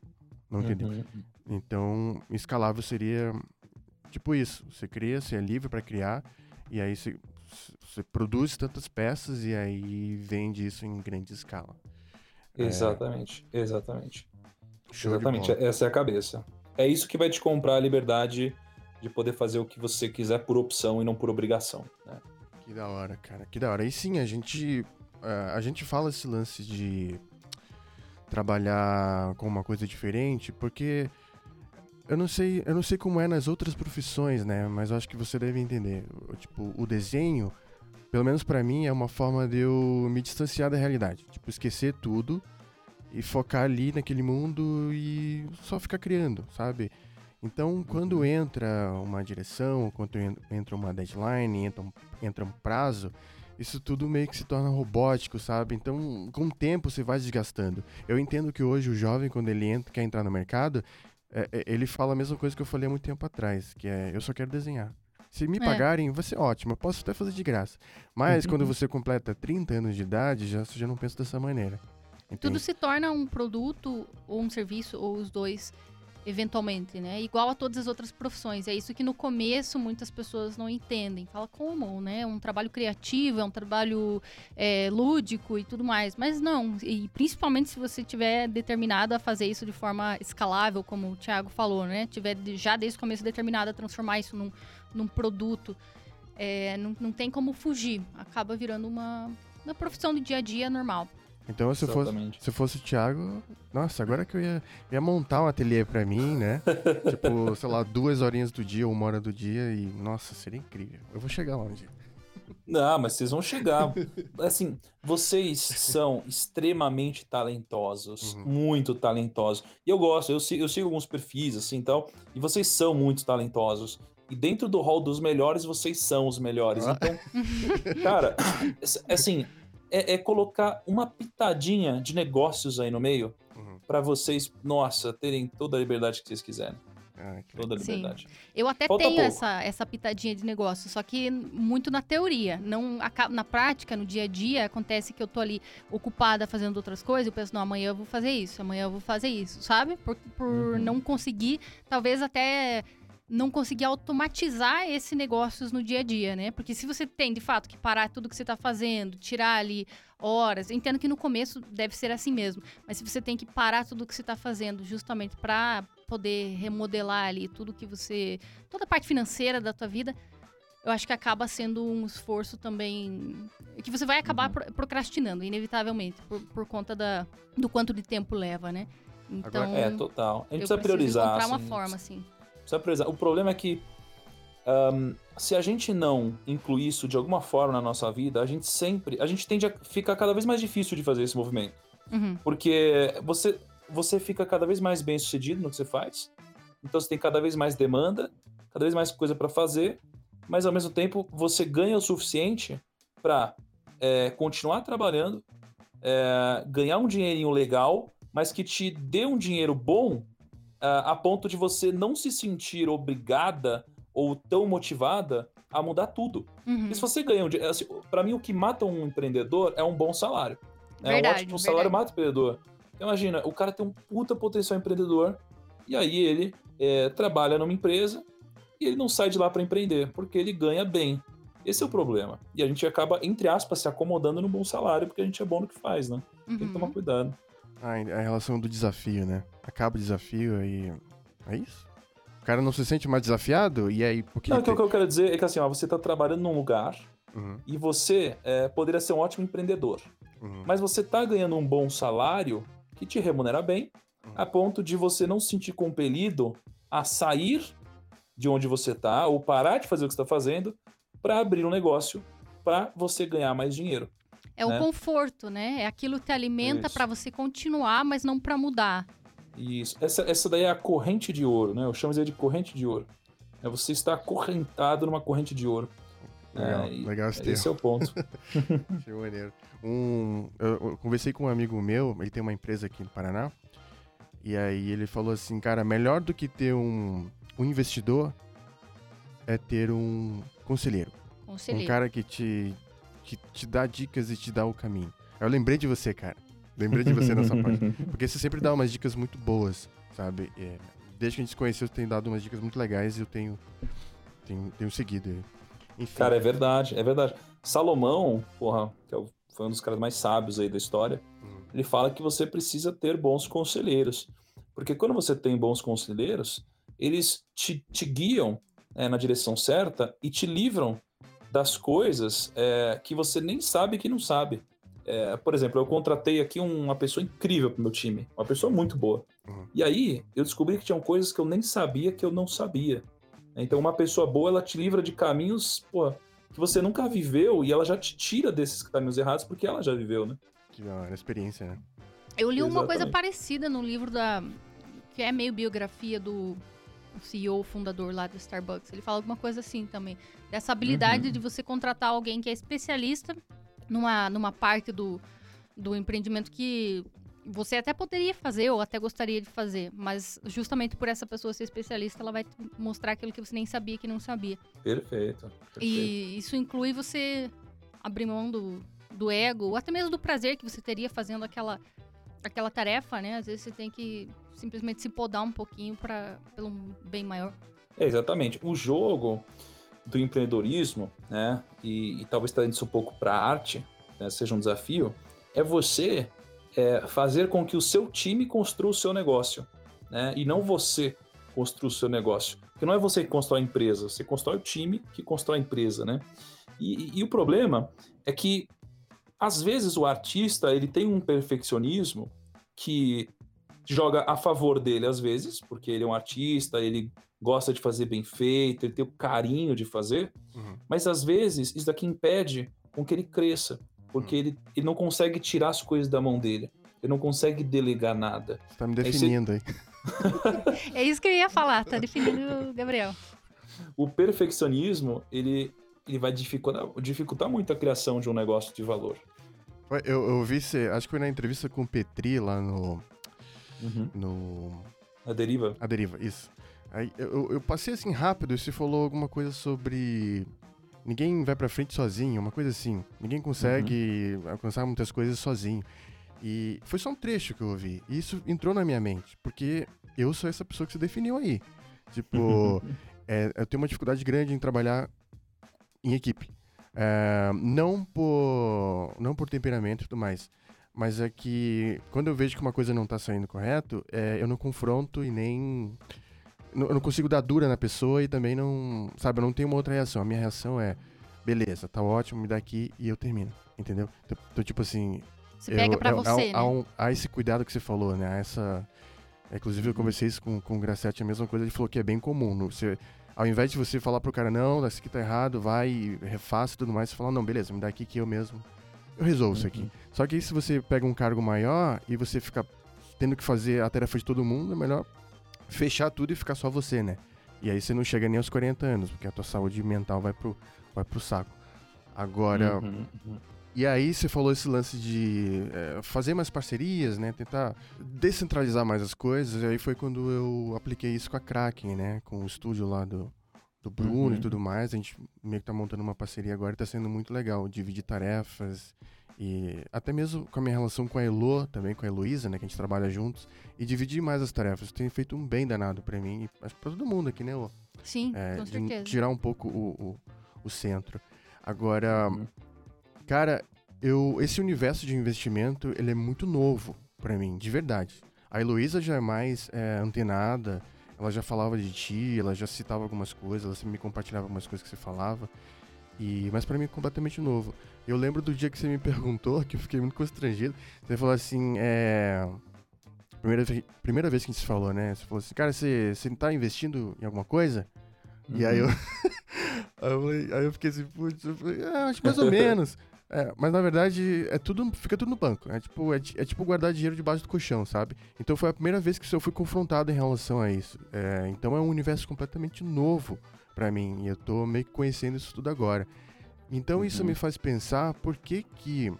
não entendeu. Uhum. Então, escalável seria tipo isso. Você cria, você é livre pra criar e aí você, você produz tantas peças e aí vende isso em grande escala. É. Exatamente, exatamente. Show Exatamente, essa é a cabeça. É isso que vai te comprar a liberdade de poder fazer o que você quiser por opção e não por obrigação. Né? Que da hora, cara. Que da hora. E sim, a gente. eh, a gente fala esse lance de trabalhar com uma coisa diferente, porque eu não sei, eu não sei como é nas outras profissões, né? Mas eu acho que você deve entender. O- Tipo, o desenho, pelo menos pra mim, é uma forma de eu me distanciar da realidade. Tipo, esquecer tudo e focar ali naquele mundo e só ficar criando, sabe? Então, quando entra uma direção, quando en- entra uma deadline, entra um, entra um prazo, isso tudo meio que se torna robótico, sabe? Então, com o tempo você vai desgastando. Eu entendo que hoje o jovem, quando ele entra, quer entrar no mercado, é, é, ele fala a mesma coisa que eu falei há muito tempo atrás, que é, eu só quero desenhar. Se me É. pagarem, vai ser ótimo, eu posso até fazer de graça. Mas quando você completa 30 anos de idade, já, você já não pensa dessa maneira. Tudo Entende? se torna um produto ou um serviço ou os dois eventualmente, né? Igual a todas as outras profissões. É isso que no começo muitas pessoas não entendem. Fala como, né? É um trabalho criativo, é um trabalho é, lúdico e tudo mais. Mas não. E principalmente se você tiver determinado a fazer isso de forma escalável, como o Thiago falou, né? Tiver já desde o começo determinado a transformar isso num, num produto, é, não, não tem como fugir. Acaba virando uma, uma profissão do dia a dia normal. Então, se, fosse, se fosse o Thiago, nossa, agora que eu ia, ia montar um ateliê pra mim, né? tipo, sei lá, duas horinhas do dia, uma hora do dia, e nossa, seria incrível. Eu vou chegar lá um dia. Não, mas vocês vão chegar. Assim, vocês são extremamente talentosos, uhum. muito talentosos. E eu gosto, eu sigo, eu sigo alguns perfis, assim, então, e vocês são muito talentosos. E dentro do hall dos melhores, vocês são os melhores. Ah. Então, cara, assim, é, é, colocar uma pitadinha de negócios aí no meio uhum. para vocês, nossa, terem toda a liberdade que vocês quiserem. Ah, Toda a liberdade. Sim. Eu até Falta tenho essa, essa pitadinha de negócio, só que muito na teoria. não Na prática, no dia a dia, acontece que eu tô ali ocupada fazendo outras coisas, eu penso, não, amanhã eu vou fazer isso, amanhã eu vou fazer isso, sabe? Por, por uhum. não conseguir, talvez até não conseguir automatizar esse negócios no dia a dia, né? Porque se você tem, de fato, que parar tudo que você está fazendo, tirar ali horas, entendo que no começo deve ser assim mesmo, mas se você tem que parar tudo que você está fazendo justamente para poder remodelar ali tudo que você, toda a parte financeira da tua vida, eu acho que acaba sendo um esforço também que você vai acabar uhum. procrastinando, inevitavelmente, por, por conta da, do quanto de tempo leva, né? Então, é, total. A gente precisa priorizar. encontrar assim, uma forma, assim. Precisa priorizar. O problema é que um, se a gente não incluir isso de alguma forma na nossa vida, a gente sempre. A gente tende a ficar cada vez mais difícil de fazer esse movimento. Uhum. Porque você, você fica cada vez mais bem sucedido no que você faz. Então você tem cada vez mais demanda, cada vez mais coisa para fazer, mas ao mesmo tempo você ganha o suficiente para é, continuar trabalhando, é, ganhar um dinheirinho legal, mas que te dê um dinheiro bom a ponto de você não se sentir obrigada ou tão motivada a mudar tudo. Uhum. E se você ganha um dinheiro. Assim, para mim, o que mata um empreendedor é um bom salário. Verdade, é um ótimo salário mata o empreendedor. Então, imagina, o cara tem um puta potencial empreendedor e aí ele é, trabalha numa empresa e ele não sai de lá para empreender, porque ele ganha bem. Esse é o problema. E a gente acaba, entre aspas, se acomodando no bom salário, porque a gente é bom no que faz, né? Uhum. Tem que tomar uhum. cuidado. Ah, a relação do desafio, né? Acaba o desafio e. É isso? O cara não se sente mais desafiado? E aí, porque. Não, tem... o que eu quero dizer é que assim, ó, você tá trabalhando num lugar uhum. e você é, poderia ser um ótimo empreendedor. Uhum. Mas você tá ganhando um bom salário que te remunera bem, uhum. a ponto de você não se sentir compelido a sair de onde você tá ou parar de fazer o que está fazendo para abrir um negócio para você ganhar mais dinheiro. É né? o conforto, né? É aquilo que te alimenta para você continuar, mas não para mudar. Isso. Essa, essa daí é a corrente de ouro, né? Eu chamo isso de corrente de ouro. É você estar acorrentado numa corrente de ouro. Legal, é, legal esse, esse é o ponto. que maneiro. Um, eu, eu, conversei com um amigo meu, ele tem uma empresa aqui no Paraná, e aí ele falou assim, cara, melhor do que ter um, um investidor é ter um conselheiro. conselheiro. Um cara que te, que te dá dicas e te dá o caminho. Eu lembrei de você, cara. Lembrei de você nessa parte. Porque você sempre dá umas dicas muito boas, sabe? É, desde que a gente se conheceu, você tem dado umas dicas muito legais e eu tenho, tenho, tenho seguido. Enfim. Cara, é verdade, é verdade. Salomão, porra, que é foi um dos caras mais sábios aí da história, uhum. ele fala que você precisa ter bons conselheiros. Porque quando você tem bons conselheiros, eles te, te guiam é, na direção certa e te livram das coisas é, que você nem sabe que não sabe. É, por exemplo, eu contratei aqui uma pessoa incrível pro meu time, uma pessoa muito boa. Uhum. E aí eu descobri que tinham coisas que eu nem sabia que eu não sabia. Então, uma pessoa boa, ela te livra de caminhos pô, que você nunca viveu e ela já te tira desses caminhos errados porque ela já viveu, né? Que da experiência, né? Eu li Exatamente. uma coisa parecida no livro da. que é meio biografia do o CEO, fundador lá do Starbucks, ele fala alguma coisa assim também. Dessa habilidade uhum. de você contratar alguém que é especialista numa, numa parte do, do empreendimento que você até poderia fazer ou até gostaria de fazer, mas justamente por essa pessoa ser especialista, ela vai mostrar aquilo que você nem sabia que não sabia. Perfeito. perfeito. E isso inclui você abrir mão do, do ego, ou até mesmo do prazer que você teria fazendo aquela aquela tarefa, né? Às vezes você tem que simplesmente se podar um pouquinho para pelo bem maior. É, exatamente. O jogo do empreendedorismo, né? E, e talvez trazendo isso um pouco para a arte, né, seja um desafio, é você é, fazer com que o seu time construa o seu negócio, né? E não você construa o seu negócio. Porque não é você que constrói a empresa, você constrói o time que constrói a empresa, né? E, e, e o problema é que às vezes o artista ele tem um perfeccionismo que joga a favor dele às vezes, porque ele é um artista, ele gosta de fazer bem feito, ele tem o carinho de fazer, uhum. mas às vezes isso daqui impede com que ele cresça, porque uhum. ele, ele não consegue tirar as coisas da mão dele, ele não consegue delegar nada. Você tá me definindo aí. é isso que eu ia falar, tá definindo o Gabriel. O perfeccionismo, ele, ele vai dificultar, dificultar muito a criação de um negócio de valor. Eu, eu vi, acho que foi na entrevista com o Petri lá no. Uhum. no... A Deriva? A Deriva, isso. Aí eu, eu passei assim rápido e você falou alguma coisa sobre. Ninguém vai pra frente sozinho, uma coisa assim. Ninguém consegue uhum. alcançar muitas coisas sozinho. E foi só um trecho que eu ouvi. E isso entrou na minha mente, porque eu sou essa pessoa que você definiu aí. Tipo, é, eu tenho uma dificuldade grande em trabalhar em equipe. É, não por não por temperamento e tudo mais, mas é que quando eu vejo que uma coisa não está saindo correto, é, eu não confronto e nem eu não consigo dar dura na pessoa e também não, sabe, eu não tenho uma outra reação. A minha reação é, beleza, tá ótimo, me dá aqui e eu termino, entendeu? Então, então tipo assim, você eu, pega pra eu, você, há, né? um, há, esse cuidado que você falou, né? Essa inclusive eu conversei isso com, com o Grassetti, a mesma coisa, ele falou que é bem comum, no, você ao invés de você falar pro cara, não, isso aqui tá errado, vai, refaça e tudo mais, você fala, não, beleza, me dá aqui que eu mesmo, eu resolvo isso aqui. Uhum. Só que aí se você pega um cargo maior e você fica tendo que fazer a tarefa de todo mundo, é melhor fechar tudo e ficar só você, né? E aí você não chega nem aos 40 anos, porque a tua saúde mental vai pro, vai pro saco. Agora, uhum. uhum. E aí você falou esse lance de é, fazer mais parcerias, né? Tentar descentralizar mais as coisas. E aí foi quando eu apliquei isso com a Kraken, né? Com o estúdio lá do, do Bruno uhum. e tudo mais. A gente meio que tá montando uma parceria agora e tá sendo muito legal. Dividir tarefas e até mesmo com a minha relação com a Elo, também com a Heloísa, né? Que a gente trabalha juntos. E dividir mais as tarefas. Tem feito um bem danado para mim e pra todo mundo aqui, né, Elo? Sim, é, com certeza. Tirar um pouco o, o, o centro. Agora... Uhum Cara, eu esse universo de investimento, ele é muito novo para mim, de verdade. A Heloísa já é mais é, antenada, ela já falava de ti, ela já citava algumas coisas, ela sempre me compartilhava algumas coisas que você falava. E, mas para mim é completamente novo. Eu lembro do dia que você me perguntou, que eu fiquei muito constrangido. Você falou assim, é. Primeira, primeira vez que a gente se falou, né? Você falou assim, cara, você, você tá investindo em alguma coisa? Uhum. E aí eu. aí, eu aí eu fiquei assim, putz, eu falei, ah, acho mais ou menos. É, mas na verdade é tudo, fica tudo no banco. É tipo, é, é, tipo guardar dinheiro debaixo do colchão, sabe? Então foi a primeira vez que eu fui confrontado em relação a isso. É, então é um universo completamente novo para mim e eu tô meio que conhecendo isso tudo agora. Então uhum. isso me faz pensar por que que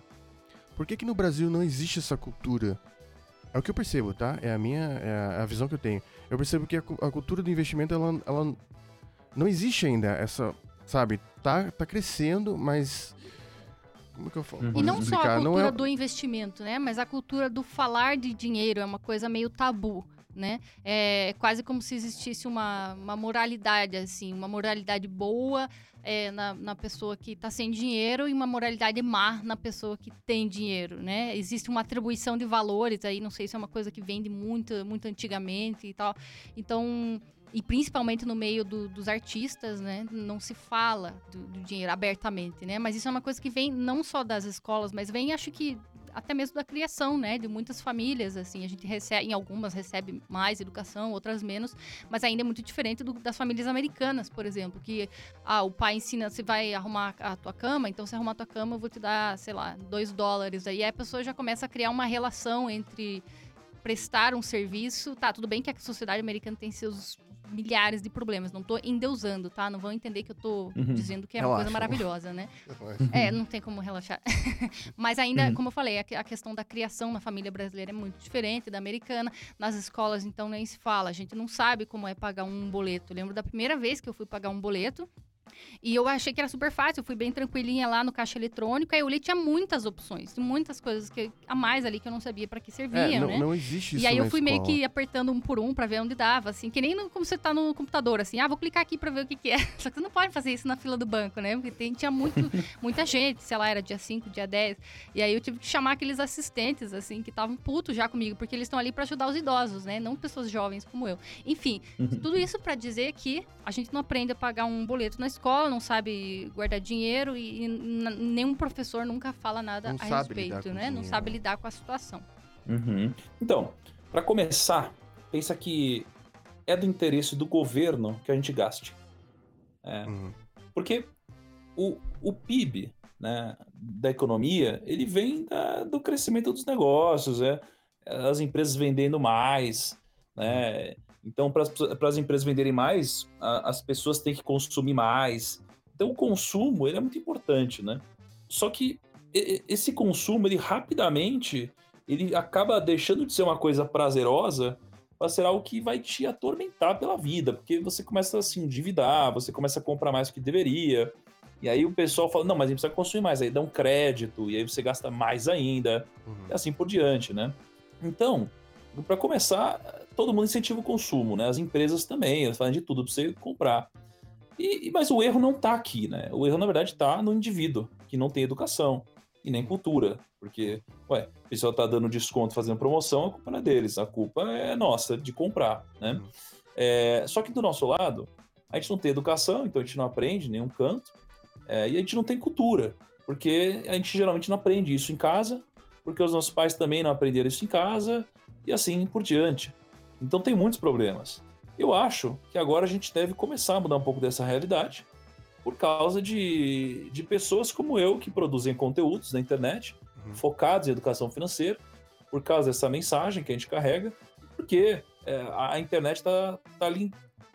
por que que no Brasil não existe essa cultura? É o que eu percebo, tá? É a minha é a visão que eu tenho. Eu percebo que a, a cultura do investimento ela, ela não existe ainda essa, sabe? Tá tá crescendo, mas como que eu falo? E não só a cultura não é... do investimento, né? Mas a cultura do falar de dinheiro é uma coisa meio tabu. Né? É quase como se existisse uma, uma moralidade, assim, uma moralidade boa é, na, na pessoa que está sem dinheiro e uma moralidade má na pessoa que tem dinheiro, né? Existe uma atribuição de valores aí, não sei se é uma coisa que vem de muito, muito antigamente e tal. Então, e principalmente no meio do, dos artistas, né, não se fala do, do, dinheiro abertamente, né? Mas isso é uma coisa que vem não só das escolas, mas vem, acho que até mesmo da criação, né, de muitas famílias, assim, a gente recebe, em algumas recebe mais educação, outras menos, mas ainda é muito diferente do, das famílias americanas, por exemplo, que ah, o pai ensina, você vai arrumar a tua cama, então se arrumar a tua cama eu vou te dar, sei lá, dois dólares, aí a pessoa já começa a criar uma relação entre prestar um serviço, tá, tudo bem que a sociedade americana tem seus milhares de problemas. Não tô endeusando, tá? Não vão entender que eu tô uhum. dizendo que é Relaxa. uma coisa maravilhosa, né? é, não tem como relaxar. Mas ainda, uhum. como eu falei, a, a, questão da criação na família brasileira é muito diferente da americana. Nas escolas, então, nem se fala. A gente não sabe como é pagar um boleto. Eu lembro da primeira vez que eu fui pagar um boleto. E eu achei que era super fácil, eu fui bem tranquilinha lá no caixa eletrônico, aí eu li tinha muitas opções, muitas coisas que a mais ali que eu não sabia para que serviam, é, não, né? Não existe isso E aí eu fui escola. meio que apertando um por um para ver onde dava, assim, que nem no, como você tá no computador, assim, ah, vou clicar aqui para ver o que que é. Só que você não pode fazer isso na fila do banco, né? Porque tem, tinha muito, muita gente, sei lá, era dia 5, dia 10. E aí eu tive que chamar aqueles assistentes, assim, que estavam putos já comigo, porque eles estão ali para ajudar os idosos, né? Não pessoas jovens como eu. Enfim, uhum. tudo isso para dizer que a gente não aprende a pagar um boleto na escola não sabe guardar dinheiro e, e nenhum professor nunca fala nada não a respeito, né? Não sabe lidar com a situação. Uhum. Então, para começar, pensa que é do interesse do governo que a gente gaste. É. Uhum. Porque o, o PIB né, da economia, ele vem da, do crescimento dos negócios, é, as empresas vendendo mais, né? Então, para as empresas venderem mais, a, as pessoas têm que consumir mais. Então, o consumo ele é muito importante, né? Só que esse consumo, ele rapidamente, ele acaba deixando de ser uma coisa prazerosa para ser algo que vai te atormentar pela vida, porque você começa a se endividar, você começa a comprar mais do que deveria. E aí o pessoal fala, não, mas a gente precisa consumir mais, aí dá um crédito, e aí você gasta mais ainda, uhum. e assim por diante, né? Então, para começar, todo mundo incentiva o consumo, né? As empresas também, elas fazem de tudo para você comprar. E, mas o erro não está aqui, né? O erro, na verdade, está no indivíduo, que não tem educação e nem cultura. Porque, ué, o pessoal está dando desconto, fazendo promoção, a culpa não é deles, a culpa é nossa, de comprar, né? Uhum. É, só que do nosso lado, a gente não tem educação, então a gente não aprende nenhum canto, é, e a gente não tem cultura, porque a gente geralmente não aprende isso em casa, porque os nossos pais também não aprenderam isso em casa, e assim por diante. Então tem muitos problemas. Eu acho que agora a gente deve começar a mudar um pouco dessa realidade por causa de, de pessoas como eu que produzem conteúdos na internet uhum. focados em educação financeira, por causa dessa mensagem que a gente carrega, porque é, a internet está tá,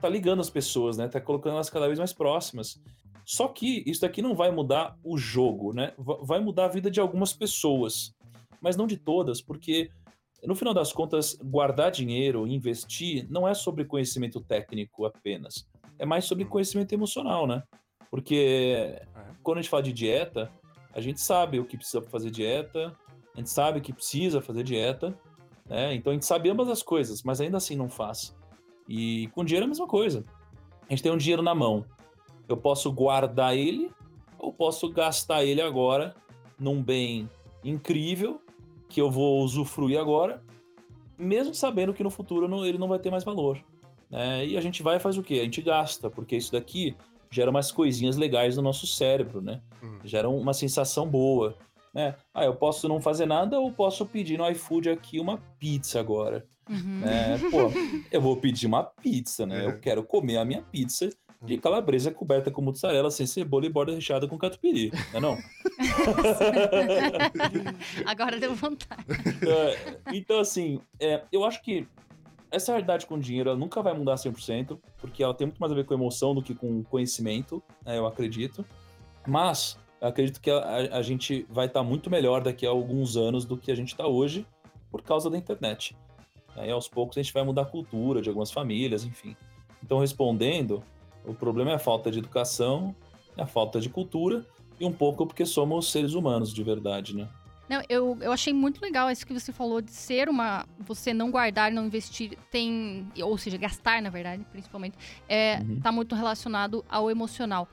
tá ligando as pessoas, né? Tá colocando elas cada vez mais próximas. Só que isso daqui não vai mudar o jogo, né? Vai mudar a vida de algumas pessoas, mas não de todas, porque no final das contas, guardar dinheiro, investir, não é sobre conhecimento técnico apenas. É mais sobre uhum. conhecimento emocional, né? Porque é. quando a gente fala de dieta, a gente sabe o que precisa fazer dieta, a gente sabe que precisa fazer dieta, né? Então a gente sabe ambas as coisas, mas ainda assim não faz. E com dinheiro é a mesma coisa. A gente tem um dinheiro na mão. Eu posso guardar ele ou posso gastar ele agora num bem incrível que eu vou usufruir agora, mesmo sabendo que no futuro não, ele não vai ter mais valor. Né? E a gente vai e faz o quê? A gente gasta, porque isso daqui gera umas coisinhas legais no nosso cérebro, né? Uhum. Gera uma sensação boa. Né? Ah, eu posso não fazer nada ou posso pedir no iFood aqui uma pizza agora. Uhum. Né? Pô, eu vou pedir uma pizza, né? É. Eu quero comer a minha pizza de calabresa coberta com mussarela, sem cebola e borda recheada com catupiry, não é não? Agora deu vontade. É, então, assim, é, eu acho que essa realidade com dinheiro ela nunca vai mudar 100%, porque ela tem muito mais a ver com emoção do que com conhecimento, né, eu acredito. Mas eu acredito que a, a gente vai estar tá muito melhor daqui a alguns anos do que a gente está hoje por causa da internet. Aí aos poucos a gente vai mudar a cultura de algumas famílias, enfim. Então, respondendo, o problema é a falta de educação, a falta de cultura e um pouco porque somos seres humanos de verdade, né? Não, eu, eu achei muito legal isso que você falou de ser uma. Você não guardar, não investir, tem. Ou seja, gastar, na verdade, principalmente, é, uhum. tá muito relacionado ao emocional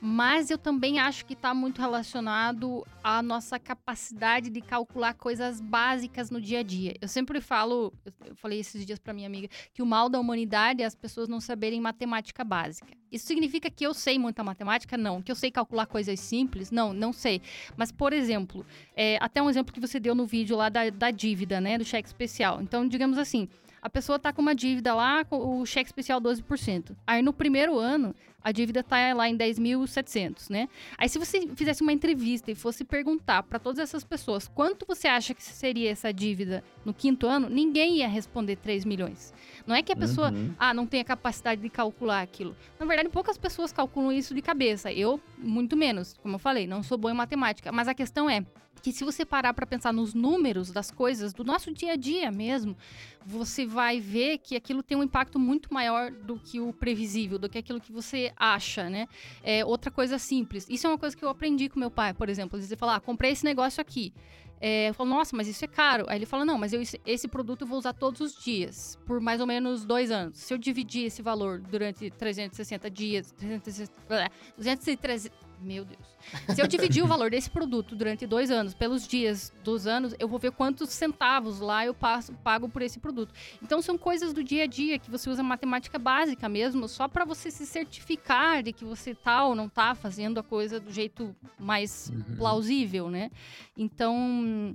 mas eu também acho que está muito relacionado à nossa capacidade de calcular coisas básicas no dia a dia. Eu sempre falo, eu falei esses dias para minha amiga, que o mal da humanidade é as pessoas não saberem matemática básica. Isso significa que eu sei muita matemática? Não. Que eu sei calcular coisas simples? Não, não sei. Mas, por exemplo, é, até um exemplo que você deu no vídeo lá da, da dívida, né, do cheque especial. Então, digamos assim, a pessoa tá com uma dívida lá, com o cheque especial 12%. Aí no primeiro ano, a dívida tá lá em 10.700, né? Aí se você fizesse uma entrevista e fosse perguntar para todas essas pessoas quanto você acha que seria essa dívida no quinto ano, ninguém ia responder 3 milhões. Não é que a pessoa, uhum. ah, não tem a capacidade de calcular aquilo. Na verdade, poucas pessoas calculam isso de cabeça. Eu, muito menos, como eu falei, não sou boa em matemática. Mas a questão é, que se você parar para pensar nos números das coisas do nosso dia a dia mesmo, você vai ver que aquilo tem um impacto muito maior do que o previsível, do que aquilo que você acha, né? É outra coisa simples. Isso é uma coisa que eu aprendi com meu pai, por exemplo. Ele falar, ah, comprei esse negócio aqui. É, eu falo, nossa, mas isso é caro. Aí ele fala, não, mas eu, esse produto eu vou usar todos os dias, por mais ou menos dois anos. Se eu dividir esse valor durante 360 dias, 360, 230, Meu Deus. Se eu dividir o valor desse produto durante dois anos, pelos dias dos anos, eu vou ver quantos centavos lá eu passo, pago por esse produto. Então são coisas do dia a dia que você usa matemática básica mesmo, só para você se certificar de que você tá ou não tá fazendo a coisa do jeito mais uhum. plausível, né? Então,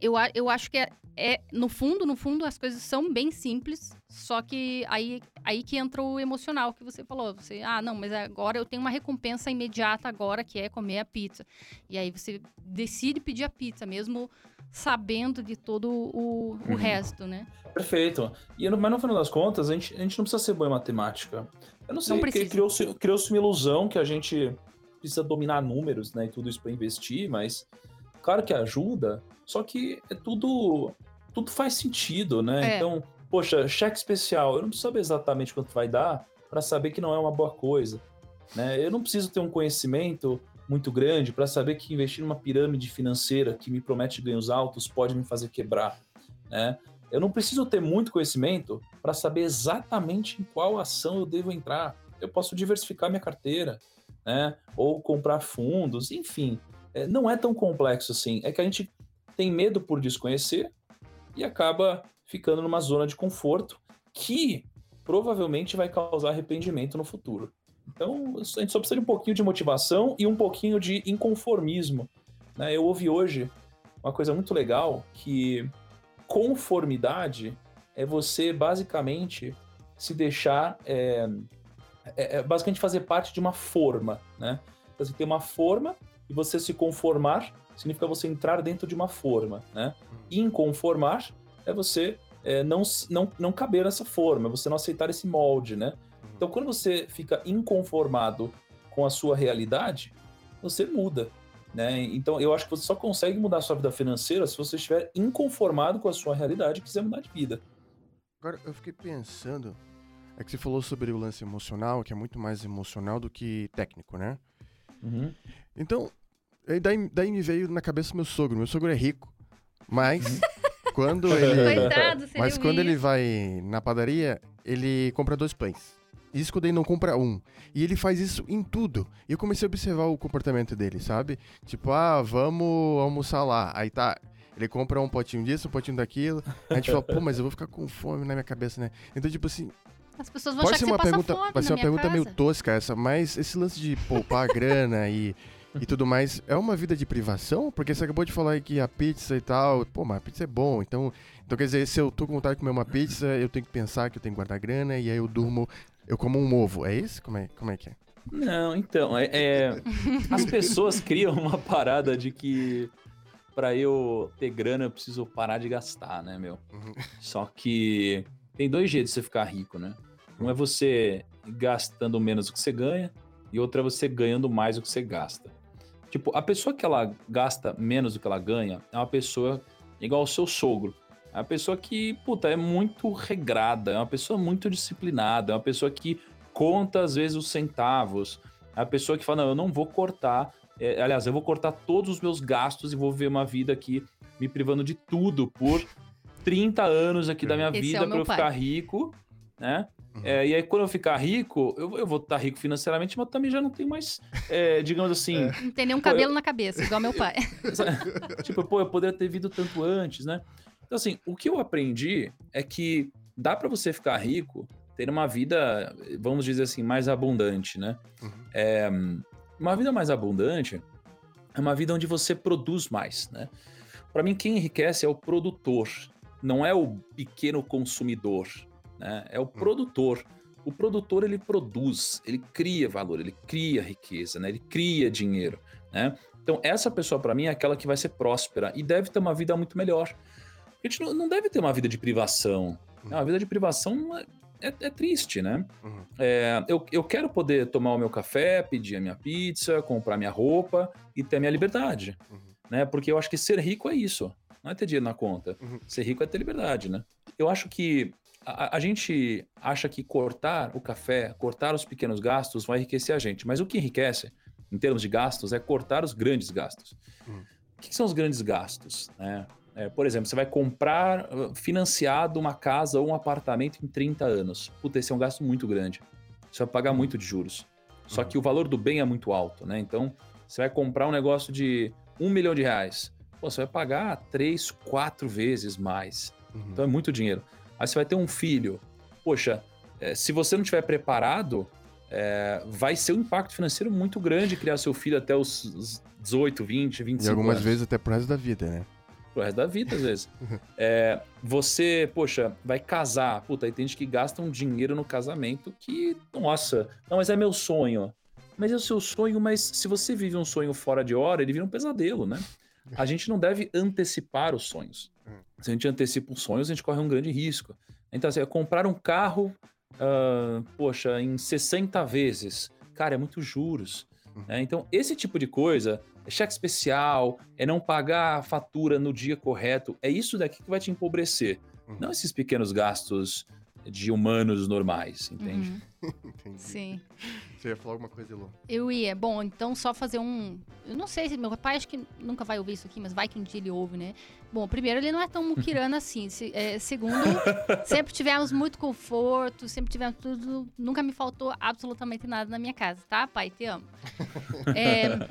eu, eu acho que é, é, no fundo, no fundo, as coisas são bem simples, só que aí, aí que entra o emocional que você falou. Você, ah, não, mas agora eu tenho uma recompensa imediata agora, que é comer a pizza. E aí você decide pedir a pizza, mesmo sabendo de todo o, o uhum. resto, né? Perfeito. E, mas no final das contas, a gente, a gente não precisa ser bom em matemática. Eu não sei, não criou-se criou uma ilusão que a gente precisa dominar números, né, e tudo isso para investir, mas claro que ajuda, só que é tudo tudo faz sentido, né? É. Então, poxa, cheque especial, eu não preciso saber exatamente quanto vai dar para saber que não é uma boa coisa, né? Eu não preciso ter um conhecimento muito grande para saber que investir numa pirâmide financeira que me promete ganhos altos pode me fazer quebrar, né? Eu não preciso ter muito conhecimento para saber exatamente em qual ação eu devo entrar. Eu posso diversificar minha carteira, né? Ou comprar fundos, enfim. É, não é tão complexo assim. É que a gente tem medo por desconhecer e acaba ficando numa zona de conforto que provavelmente vai causar arrependimento no futuro. Então, a gente só precisa de um pouquinho de motivação e um pouquinho de inconformismo. Né? Eu ouvi hoje uma coisa muito legal que conformidade é você basicamente se deixar é, é, é basicamente fazer parte de uma forma, né? Você tem uma forma e você se conformar significa você entrar dentro de uma forma, né? Uhum. Inconformar é você é, não, não, não caber nessa forma, você não aceitar esse molde, né? Uhum. Então, quando você fica inconformado com a sua realidade, você muda, né? Então, eu acho que você só consegue mudar a sua vida financeira se você estiver inconformado com a sua realidade e quiser mudar de vida. Agora, eu fiquei pensando, é que você falou sobre o lance emocional, que é muito mais emocional do que técnico, né? Uhum. Então, daí, daí me veio na cabeça meu sogro. Meu sogro é rico, mas uhum. quando ele. Coitado, mas quando ele vai na padaria, ele compra dois pães. Isso quando ele não compra um. E ele faz isso em tudo. E eu comecei a observar o comportamento dele, sabe? Tipo, ah, vamos almoçar lá. Aí tá. Ele compra um potinho disso, um potinho daquilo. A gente fala, pô, mas eu vou ficar com fome na minha cabeça, né? Então, tipo assim, as pessoas vão Pode achar ser uma que pergunta, fome Vai ser uma pergunta casa. meio tosca essa, mas esse lance de poupar grana e, e tudo mais, é uma vida de privação? Porque você acabou de falar que a pizza e tal, pô, mas a pizza é bom, então, então quer dizer, se eu tô com vontade de comer uma pizza, eu tenho que pensar que eu tenho que guardar grana e aí eu durmo, eu como um ovo, é isso? Como é, como é que é? Não, então, é, é as pessoas criam uma parada de que para eu ter grana eu preciso parar de gastar, né, meu? Uhum. Só que tem dois jeitos de você ficar rico, né? Um é você gastando menos do que você ganha, e outra é você ganhando mais do que você gasta. Tipo, a pessoa que ela gasta menos do que ela ganha é uma pessoa igual ao seu sogro. É uma pessoa que, puta, é muito regrada, é uma pessoa muito disciplinada, é uma pessoa que conta às vezes os centavos. É uma pessoa que fala, não, eu não vou cortar. É, aliás, eu vou cortar todos os meus gastos e vou viver uma vida aqui me privando de tudo por 30 anos aqui da minha Esse vida é para eu pai. ficar rico, né? Uhum. É, e aí, quando eu ficar rico, eu, eu vou estar rico financeiramente, mas também já não tenho mais, é, digamos assim. É. Não tem nenhum cabelo eu, na cabeça, igual meu pai. tipo, pô, eu poderia ter vindo tanto antes, né? Então, assim, o que eu aprendi é que dá para você ficar rico, ter uma vida, vamos dizer assim, mais abundante, né? Uhum. É, uma vida mais abundante é uma vida onde você produz mais, né? Para mim, quem enriquece é o produtor, não é o pequeno consumidor, né? É o hum. produtor. O produtor ele produz, ele cria valor, ele cria riqueza, né? Ele cria dinheiro, né? Então essa pessoa para mim é aquela que vai ser próspera e deve ter uma vida muito melhor. A gente não, deve ter uma vida de privação. Uhum. Uma vida de privação é, é, é triste, né? Uhum. É, eu, eu quero poder tomar o meu café, pedir a minha pizza, comprar minha roupa e ter a minha liberdade, uhum. né? Porque eu acho que ser rico é isso. Não é ter dinheiro na conta. Uhum. Ser rico é ter liberdade, né? Eu acho que a, a, gente acha que cortar o café, cortar os pequenos gastos vai enriquecer a gente. Mas o que enriquece, em termos de gastos, é cortar os grandes gastos. Uhum. O que são os grandes gastos? Né? É, por exemplo, você vai comprar uh, financiado uma casa ou um apartamento em 30 anos. Puta, esse é um gasto muito grande. Você vai pagar muito de juros. Só que o valor do bem é muito alto, né? Então, você vai comprar um negócio de um milhão de reais. Pô, você vai pagar três, quatro vezes mais. Uhum. Então é muito dinheiro. Aí você vai ter um filho. Poxa, é, se você não estiver preparado, é, vai ser um impacto financeiro muito grande criar seu filho até os 18, 20, 25 E algumas anos. vezes até pro resto da vida, né? Pro resto da vida, às vezes. é, você, poxa, vai casar. Puta, aí tem gente que gasta um dinheiro no casamento que, nossa, não, mas é meu sonho. Mas é o seu sonho, mas se você vive um sonho fora de hora, ele vira um pesadelo, né? A gente não deve antecipar os sonhos. Se a gente antecipa os sonhos, a gente corre um grande risco. Então, assim, é comprar um carro, uh, poxa, em 60 vezes. Cara, é muito juros. Né? Então, esse tipo de coisa, é cheque especial, é não pagar a fatura no dia correto, é isso daqui que vai te empobrecer. Uhum. Não esses pequenos gastos de humanos normais, entende? Uhum. Entendi. Sim. Você ia falar alguma coisa, Elô? Eu ia. Bom, então só fazer um. Eu não sei se meu pai acho que nunca vai ouvir isso aqui, mas vai que um dia ele ouve, né? Bom, primeiro, ele não é tão muquirana assim. Se, é, segundo, sempre tivemos muito conforto, sempre tivemos tudo. Nunca me faltou absolutamente nada na minha casa, tá? Pai, te amo. É,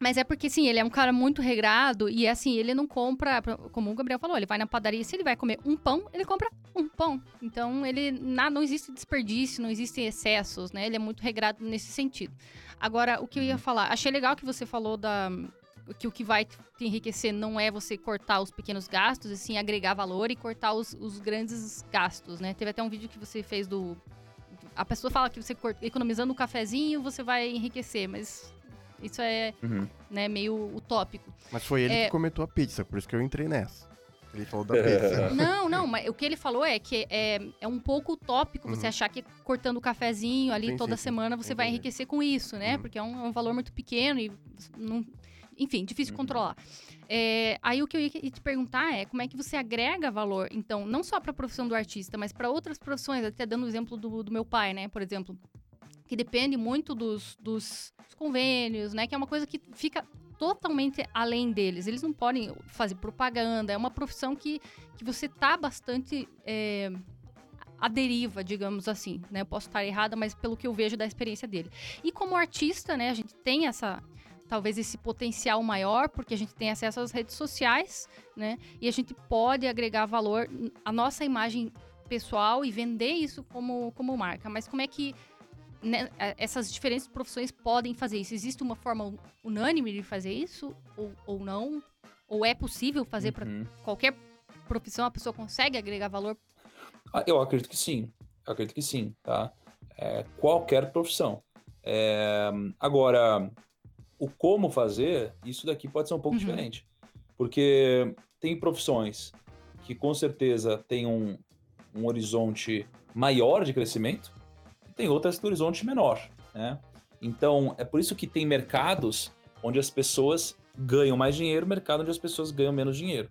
mas é porque, sim, ele é um cara muito regrado e, assim, ele não compra, como o Gabriel falou, ele vai na padaria, se ele vai comer um pão, ele compra um pão. Então, ele, não existe desperdício, não existem excessos, né? Ele é muito regrado nesse sentido. Agora, o que eu ia falar, achei legal que você falou da que o que vai te enriquecer não é você cortar os pequenos gastos, e sim agregar valor e cortar os, os grandes gastos, né? Teve até um vídeo que você fez do a pessoa fala que você economizando um cafezinho você vai enriquecer, mas isso é uhum. né, meio utópico. Mas foi ele é... que comentou a pizza, por isso que eu entrei nessa. Ele falou da pizza. Não, não, mas o que ele falou é que é, é um pouco utópico uhum. você achar que cortando o cafezinho ali sim, toda sim, semana você sim. vai enriquecer com isso, né? Uhum. Porque é um, é um, valor muito pequeno e não, enfim, difícil de uhum. controlar. É, aí o que eu ia te perguntar é como é que você agrega valor, então, não só para a profissão do artista, mas para outras profissões, até dando o exemplo do, do meu pai, né? Por exemplo, que depende muito dos, dos convênios, né? Que é uma coisa que fica totalmente além deles. Eles não podem fazer propaganda. É uma profissão que, que você tá bastante é, à deriva, digamos assim. Né? Eu posso estar errada, mas pelo que eu vejo da experiência dele. E como artista, né? A gente tem essa talvez esse potencial maior, porque a gente tem acesso às redes sociais, né? E a gente pode agregar valor à nossa imagem pessoal e vender isso como, como marca. Mas como é que né, essas diferentes profissões podem fazer isso? Existe uma forma unânime de fazer isso ou, ou não? Ou é possível fazer uhum. para qualquer profissão? A pessoa consegue agregar valor? Ah, eu acredito que sim. Eu acredito que sim, tá? É, qualquer profissão. É, agora, o como fazer, isso daqui pode ser um pouco uhum. diferente. Porque tem profissões que com certeza têm um, um horizonte maior de crescimento, tem outras que horizonte menor, né? Então, é por isso que tem mercados onde as pessoas ganham mais dinheiro, mercado onde as pessoas ganham menos dinheiro.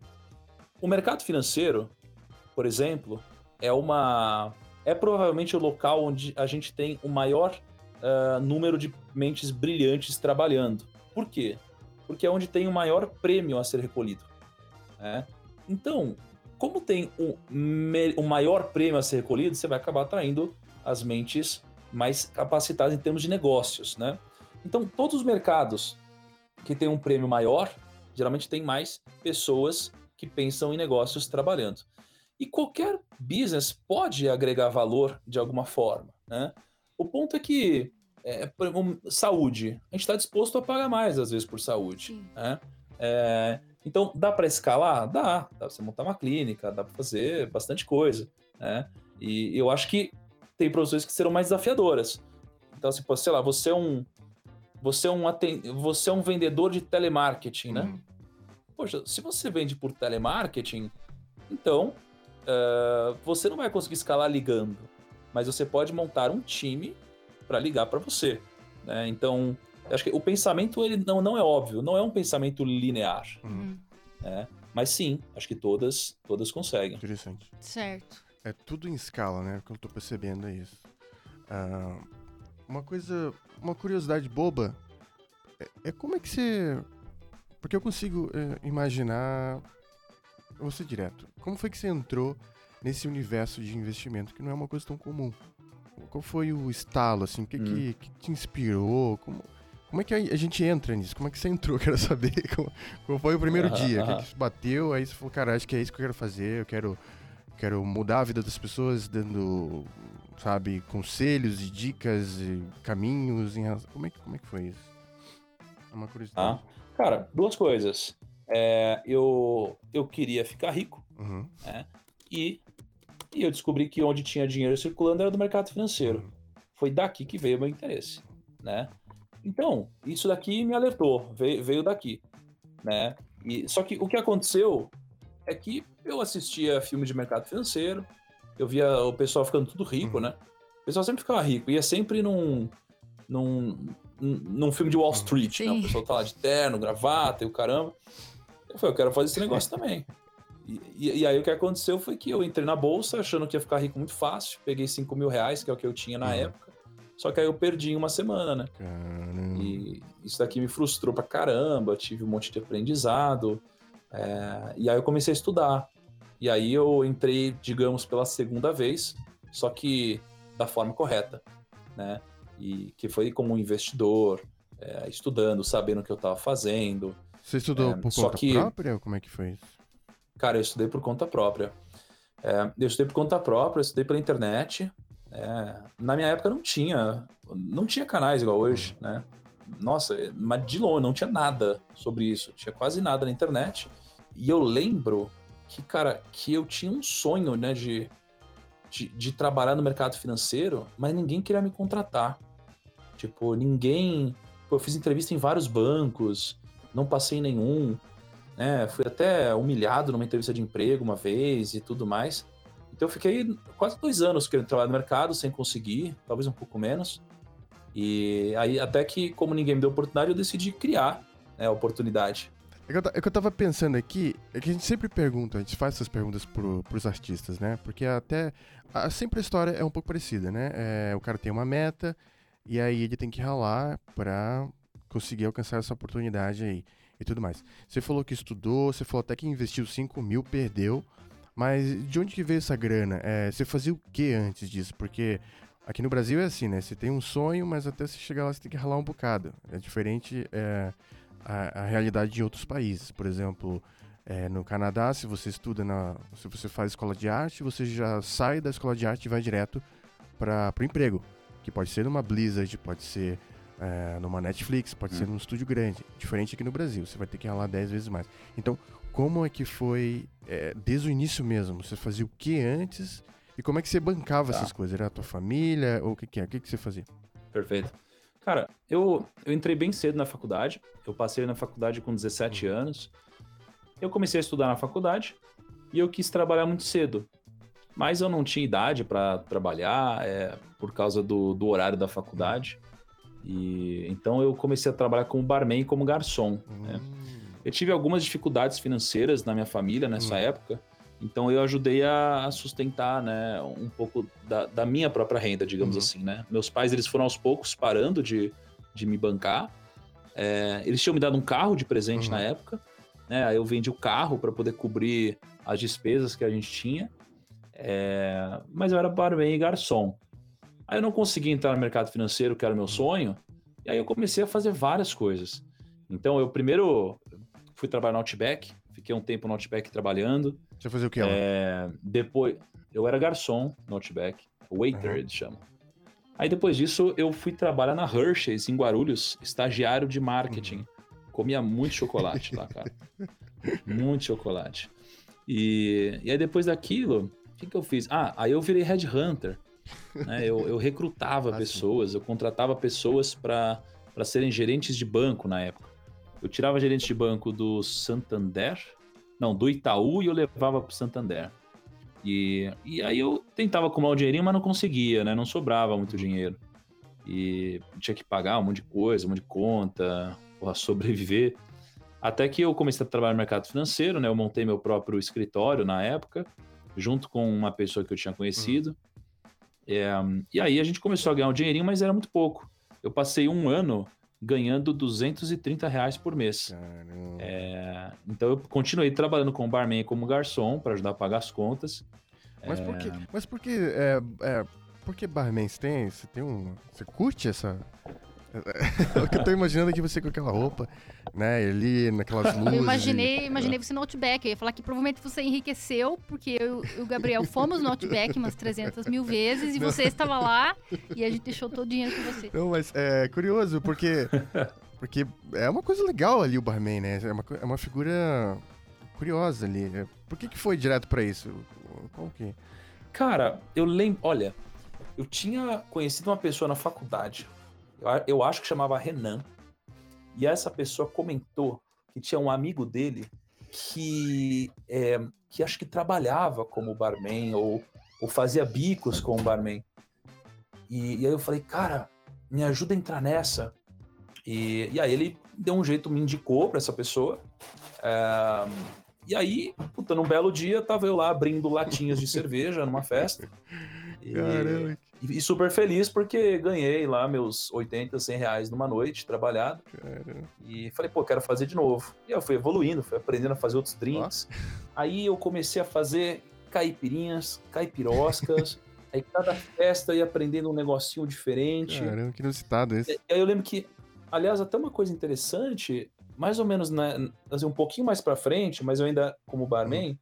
O mercado financeiro, por exemplo, é uma é provavelmente o local onde a gente tem o maior uh, número de mentes brilhantes trabalhando. Por quê? Porque é onde tem o maior prêmio a ser recolhido. Né? Então, como tem o, o maior prêmio a ser recolhido, você vai acabar atraindo as mentes mais capacitadas em termos de negócios, né? Então, todos os mercados que têm um prêmio maior, geralmente tem mais pessoas que pensam em negócios trabalhando. E qualquer business pode agregar valor de alguma forma, né? O ponto é que, é, saúde, a gente está disposto a pagar mais, às vezes, por saúde, né? É, então, dá para escalar? Dá. Dá pra você montar uma clínica, dá para fazer bastante coisa, né? E eu acho que tem profissões que serão mais desafiadoras. Então, assim, sei lá, você é um. Você é um, você é um vendedor de telemarketing, né? Uhum. Poxa, se você vende por telemarketing, então uh, você não vai conseguir escalar ligando. Mas você pode montar um time para ligar para você. Né? Então, acho que o pensamento ele não, não é óbvio, não é um pensamento linear. Uhum. Né? Mas sim, acho que todas, todas conseguem. Interessante. Certo. É tudo em escala, né? O que eu tô percebendo é isso. Uh, uma coisa, uma curiosidade boba é, é, como é que você. Porque eu consigo é, imaginar. Vou ser direto. Como foi que você entrou nesse universo de investimento que não é uma coisa tão comum? qual foi o estalo, assim? O que, hum. que, que, te inspirou? Como, como é que a, gente entra nisso? Como é que você entrou? Quero saber como, como foi o primeiro dia. O que, que bateu? Aí você falou, cara, acho que é isso que eu quero fazer. Eu quero, quero mudar a vida das pessoas, dando, sabe, conselhos e dicas e caminhos. Em... Como, é que, como é que foi isso? É uma curiosidade. Ah, cara, duas coisas. É, eu, eu queria ficar rico, uhum. né? E, e eu descobri que onde tinha dinheiro circulando era do mercado financeiro. Uhum. Foi daqui que veio o meu interesse, né? Então, isso daqui me alertou, veio, veio daqui, né? E, só que o que aconteceu é que eu assistia filme de mercado financeiro, eu via o pessoal ficando tudo rico, uhum. né? O pessoal sempre ficava rico, ia sempre num, num, num filme de Wall uhum. Street, né? O pessoal tá lá de terno, gravata e o caramba. Eu falei, eu quero fazer esse negócio também. E, e, e, aí o que aconteceu foi que eu entrei na bolsa achando que ia ficar rico muito fácil, peguei 5 mil reais, que é o que eu tinha na uhum. época, só que aí eu perdi em uma semana, né? Caramba. E isso daqui me frustrou pra caramba, tive um monte de aprendizado. É... E aí eu comecei a estudar. E aí eu entrei, digamos, pela segunda vez, só que da forma correta, né? E que foi como investidor, é, estudando, sabendo o que eu estava fazendo. Você estudou é, por conta que... própria ou como é que foi isso? Cara, eu estudei por conta própria. É, eu estudei por conta própria, eu estudei pela internet, é, na minha época não tinha, não tinha canais igual hoje, né? Nossa, mas de longe não tinha nada sobre isso, tinha quase nada na internet. E eu lembro que, cara, que eu tinha um sonho, né, de, de, de trabalhar no mercado financeiro, mas ninguém queria me contratar. Tipo, ninguém. eu fiz entrevista em vários bancos, não passei em nenhum, né? Fui até humilhado numa entrevista de emprego uma vez e tudo mais. Então eu fiquei quase dois anos querendo trabalhar no mercado sem conseguir, talvez um pouco menos. E aí, até que, como ninguém me deu oportunidade, eu decidi criar né, a oportunidade. É que, eu, é que eu tava pensando aqui, é que a gente sempre pergunta, a gente faz essas perguntas pro, pros artistas, né? Porque até. A, sempre a história é um pouco parecida, né? É, o cara tem uma meta e aí ele tem que ralar pra conseguir alcançar essa oportunidade aí e tudo mais. Você falou que estudou, você falou até que investiu 5 mil, perdeu. Mas de onde que veio essa grana? É, você fazia o que antes disso? Porque aqui no Brasil é assim, né? Você tem um sonho, mas até você chegar lá você tem que ralar um bocado. É diferente é, a, a, realidade de outros países. Por exemplo, é, no Canadá, se você estuda na. Se você faz escola de arte, você já sai da escola de arte e vai direto para o emprego. Que pode ser numa Blizzard, pode ser é, numa Netflix, pode hum. ser num estúdio grande. Diferente aqui no Brasil, você vai ter que ralar 10 vezes mais. Então, como é que foi é, desde o início mesmo? Você fazia o que antes? E como é que você bancava tá. essas coisas? Era a tua família? Ou o que, que é? O que, que você fazia? Perfeito. Cara, eu, eu entrei bem cedo na faculdade. Eu passei na faculdade com 17 uhum. anos. Eu comecei a estudar na faculdade e eu quis trabalhar muito cedo. Mas eu não tinha idade para trabalhar é, por causa do, do horário da faculdade. E então eu comecei a trabalhar como barman e como garçom. Uhum. Né? Eu tive algumas dificuldades financeiras na minha família nessa hum. época, então eu ajudei a, sustentar, né, um pouco da, da minha própria renda, digamos uhum. assim, né. Meus pais, eles foram aos poucos parando de, de me bancar. É, eles tinham me dado um carro de presente uhum. na época, né, aí eu vendi o carro para poder cobrir as despesas que a gente tinha, é, mas eu era barman e garçom. Aí eu não consegui entrar no mercado financeiro, que era o meu sonho, e aí eu comecei a fazer várias coisas. Então eu primeiro fui trabalhar no Outback, fiquei um tempo no Outback trabalhando. Você fazia o que? É, depois, eu era garçom no Outback, waiter uhum. eles chamam. Aí depois disso eu fui trabalhar na Hershey's em Guarulhos, estagiário de marketing. Uhum. Comia muito chocolate lá, cara. muito chocolate. E, e aí depois daquilo, o que, que eu fiz? Ah, aí eu virei headhunter. Né? Eu, eu recrutava ah, pessoas, sim. eu contratava pessoas para serem gerentes de banco na época. Eu tirava gerente de banco do Santander, não, do Itaú e eu levava para o Santander. E, e aí eu tentava acumular um dinheirinho, mas não conseguia, né? Não sobrava muito dinheiro. E tinha que pagar um monte de coisa, um monte de conta, para sobreviver. Até que eu comecei a trabalhar no mercado financeiro, né? Eu montei meu próprio escritório na época, junto com uma pessoa que eu tinha conhecido. Uhum. É, e aí a gente começou a ganhar um dinheirinho, mas era muito pouco. Eu passei um ano ganhando 230 reais por mês. É, então eu continuei trabalhando como barman e como garçom para ajudar a pagar as contas. Mas é... por que, mas por que é, é, por que barman? Você tem, você tem um. Você curte essa. o que eu tô imaginando aqui você com aquela roupa, né? Ali, naquelas luzes. Eu imaginei, imaginei você no Outback. Eu ia falar que provavelmente você enriqueceu, porque eu e o Gabriel fomos no Outback umas 300 mil vezes e você estava lá e a gente deixou todo o dinheiro com você. Não, mas é curioso, porque. Porque é uma coisa legal ali o barman, né? É uma, é uma figura curiosa ali. Por que, que foi direto para isso? Qual que? Cara, eu lembro. Olha, eu tinha conhecido uma pessoa na faculdade. Eu, acho que chamava Renan. E essa pessoa comentou que tinha um amigo dele que, é, que acho que trabalhava como barman ou, ou fazia bicos como barman. E, e aí eu falei, cara, me ajuda a entrar nessa. E, e aí ele deu um jeito, me indicou para essa pessoa. É, e aí, puta, num belo dia, tava eu lá abrindo latinhas de cerveja numa festa. E, Caramba. E, super feliz porque ganhei lá meus 80, 100 reais numa noite trabalhado. E falei, pô, quero fazer de novo. E eu fui evoluindo, fui aprendendo a fazer outros drinks. Aí eu comecei a fazer caipirinhas, caipiroscas. aí cada festa ia aprendendo um negocinho diferente. Caramba, que inusitado esse. E aí eu lembro que, aliás, até uma coisa interessante, mais ou menos né, assim, um pouquinho mais para frente, mas eu ainda como barman,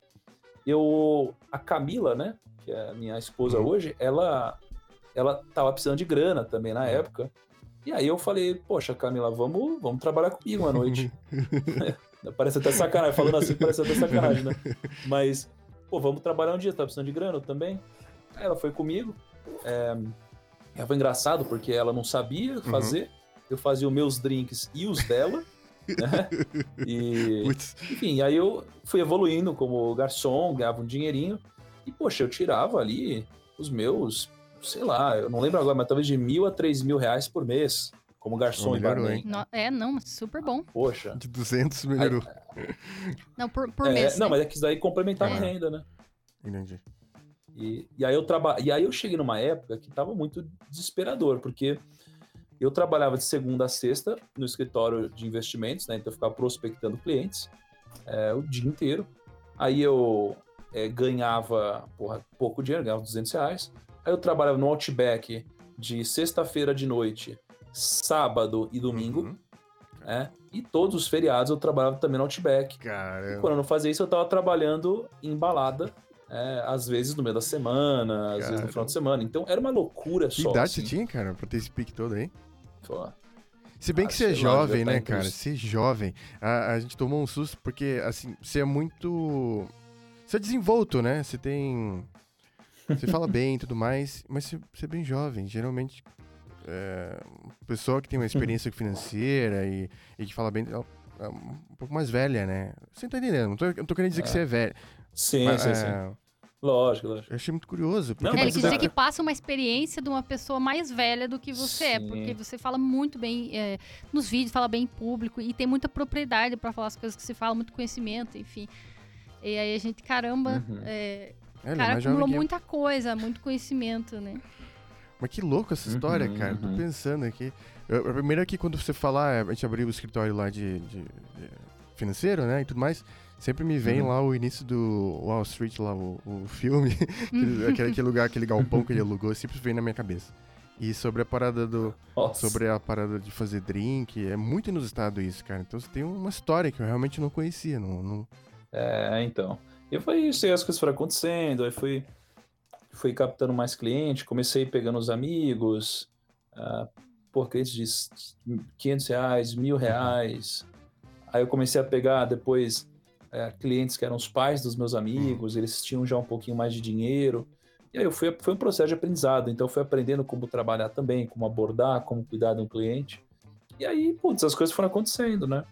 eu a Camila, né, que é a minha esposa uhum. hoje, ela ela tava precisando de grana também na época. E aí eu falei, poxa, Camila, vamos, vamos trabalhar comigo uma noite. é, parece até sacanagem, falando assim parece até sacanagem, né? Mas, pô, vamos trabalhar um dia, tá precisando de grana também. Aí ela foi comigo. É, foi engraçado porque ela não sabia uhum. fazer. Uhum. Eu fazia os meus drinks e os dela. Né? E, enfim, aí eu fui evoluindo como garçom, ganhava um dinheirinho. E, poxa, eu tirava ali os meus, sei lá, eu não lembro agora, mas talvez de mil a três mil reais por mês, como garçom e barman. é, não, super bom. Poxa. De 200 melhorou. Aí, não, por, por é, mês. Não, né? mas é que isso daí complementava é. a renda, né? Entendi. E, e, aí eu traba... e aí eu cheguei numa época que tava muito desesperador, porque eu trabalhava de segunda a sexta no escritório de investimentos, né? Então eu ficava prospectando clientes é, o dia inteiro. Aí eu é, ganhava porra, pouco dinheiro, ganhava 200 reais. Aí eu trabalhava no Outback de sexta-feira de noite, sábado e domingo. Uhum. Né? E todos os feriados eu trabalhava também no Outback. Caramba. E quando eu não fazia isso, eu tava trabalhando em balada é, às vezes no meio da semana, às vezes no final de semana. Então era uma loucura que só. Que idade assim. você tinha, cara, pra ter esse pique todo aí? Pô. Se bem ah, que você é jovem, né, cara? Ser jovem. A, a, gente tomou um susto porque, assim, você é muito. Você é desenvolto, né? Você tem. Você fala bem e tudo mais, mas você, você é bem jovem. Geralmente, é, pessoa que tem uma experiência financeira e, e que fala bem. É, é um pouco mais velha, né? Você tá entendendo? Não tô, não tô querendo dizer é. que você é velho. Sim, mas, sim, é, sim. Lógico, lógico. Eu achei muito curioso. Porque não, é, ele quis dizer que passa uma experiência de uma pessoa mais velha do que você é, Sim. é, porque você fala muito bem é, nos vídeos, fala bem em público e tem muita propriedade para falar as coisas que você fala, muito conhecimento, enfim. E aí a gente, caramba, uhum. é, é, cara, acumulou muita coisa, muito conhecimento, né? Mas que louco essa história, uhum, cara. Tô uhum. pensando aqui. Eu, a primeira é que quando você falar, a gente abriu o escritório lá de, de, de financeiro, né, e tudo mais. Sempre me vem uhum. lá o início do Wall Street, lá o, o filme, aquele, aquele lugar, aquele galpão que ele alugou, sempre vem na minha cabeça. E sobre a parada do. Nossa. Sobre a parada de fazer drink, é muito inusitado isso, cara. Então você tem uma história que eu realmente não conhecia. Não, não... É, então. E foi isso, aí as coisas foram acontecendo, aí fui, fui captando mais cliente, comecei pegando os amigos, uh, por clientes de 500 reais, mil reais. Aí eu comecei a pegar depois é, clientes que eram os pais dos meus amigos, hum. eles tinham já um pouquinho mais de dinheiro. E aí eu fui, foi um processo de aprendizado, então eu fui aprendendo como trabalhar também, como abordar, como cuidar de um cliente. E aí, putz, as coisas foram acontecendo, né?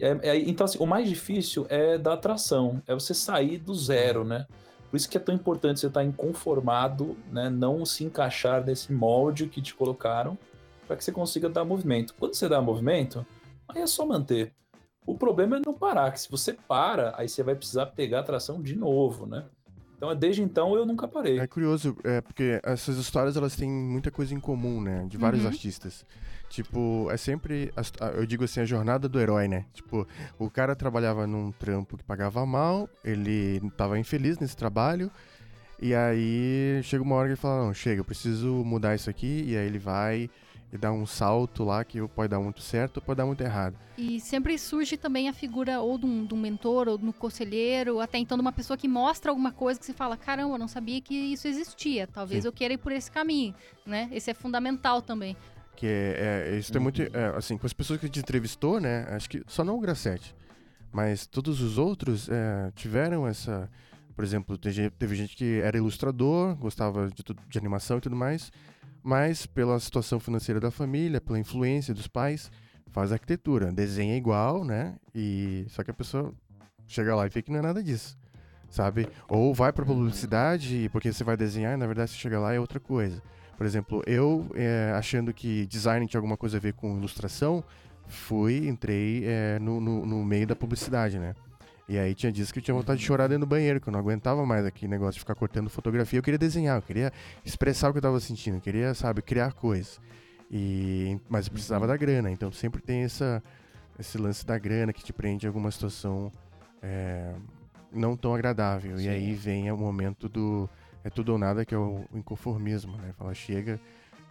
Aí, então, assim, o mais difícil é da atração, é você sair do zero, né? Por isso que é tão importante você estar inconformado, né? Não se encaixar nesse molde que te colocaram, para que você consiga dar movimento. Quando você dá movimento, aí é só manter. O problema é não parar, que se você para, aí você vai precisar pegar a tração de novo, né? Então, desde então, eu nunca parei. É curioso, é, porque essas histórias, elas têm muita coisa em comum, né? De vários uhum. artistas. Tipo, é sempre, eu digo assim, a jornada do herói, né? Tipo, o cara trabalhava num trampo que pagava mal, ele tava infeliz nesse trabalho, E aí chega uma hora que ele fala, não, chega, eu preciso mudar isso aqui, e aí ele vai e dá um salto lá que pode dar muito certo ou pode dar muito errado. E sempre surge também a figura ou de um, de um mentor, ou de um conselheiro, ou até então de uma pessoa que mostra alguma coisa que você fala, caramba, eu não sabia que isso existia, talvez Sim. eu queira ir por esse caminho, né? Esse é fundamental também. Que é, é isso é muito, é, assim, com as pessoas que a gente entrevistou, né, acho que só não o Grassetti, mas todos os outros é, tiveram essa por exemplo, teve gente que era ilustrador, gostava de, de animação e tudo mais, mas pela situação financeira da família, pela influência dos pais, faz arquitetura, desenha igual, né? E só que a pessoa chega lá e vê que não é nada disso, sabe? Ou vai para uhum. publicidade porque você vai desenhar, e na verdade você chega lá é outra coisa. Por exemplo, eu é, achando que design tinha alguma coisa a ver com ilustração, fui, entrei é, no, no, no meio da publicidade, né? E aí tinha dias que eu tinha vontade de chorar dentro do banheiro, que eu não aguentava mais aquele negócio de ficar cortando fotografia. Eu queria desenhar, eu queria expressar o que eu tava sentindo, eu queria, sabe, criar coisas. E, mas precisava da grana, então sempre tem essa, esse lance da grana que te prende em alguma situação é, não tão agradável. Sim. E aí vem o momento do é tudo ou nada, que é o inconformismo, né? Fala, chega,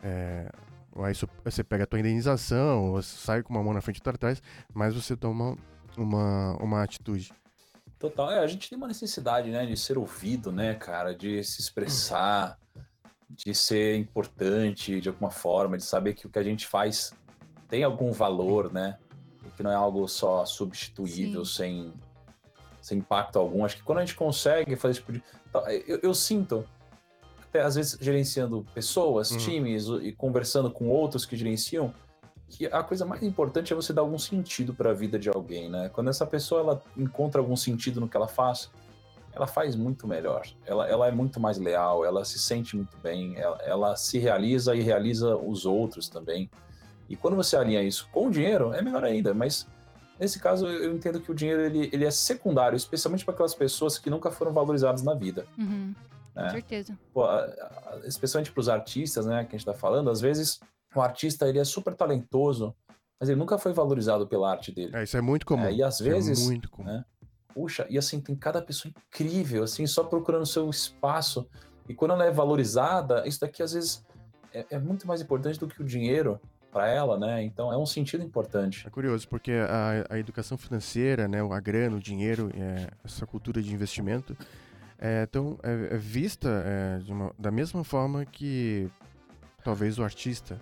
é, aí você pega a tua indenização, ou sai com uma mão na frente e outra atrás, mas você toma uma, uma atitude. Total. É, a gente tem uma necessidade, né, de ser ouvido, né, cara, de se expressar, de ser importante de alguma forma, de saber que o que a gente faz tem algum valor, né? Que não é algo só substituível, sem, sem impacto algum. Acho que quando a gente consegue fazer tipo de. Eu, eu sinto, até às vezes gerenciando pessoas, uhum. times e conversando com outros que gerenciam, que a coisa mais importante é você dar algum sentido para a vida de alguém, né? Quando essa pessoa ela encontra algum sentido no que ela faz, ela faz muito melhor. Ela, ela é muito mais leal, ela se sente muito bem, ela, ela se realiza e realiza os outros também. E quando você alinha isso com o dinheiro, é melhor ainda, mas nesse caso eu entendo que o dinheiro ele, ele é secundário, especialmente para aquelas pessoas que nunca foram valorizadas na vida. Uhum, né? Com certeza. Pô, especialmente para os artistas, né, que a gente está falando, às vezes o artista ele é super talentoso, mas ele nunca foi valorizado pela arte dele. É, isso é muito comum. É, e às é vezes. É muito comum. Né, puxa, e assim, tem cada pessoa incrível, assim, só procurando seu espaço. E quando ela é valorizada, isso daqui às vezes é, é muito mais importante do que o dinheiro para ela, né? Então é um sentido importante. É curioso, porque a, a educação financeira, né, a grana, o dinheiro, é, essa cultura de investimento, é, tão, é, é vista é, uma, da mesma forma que talvez o artista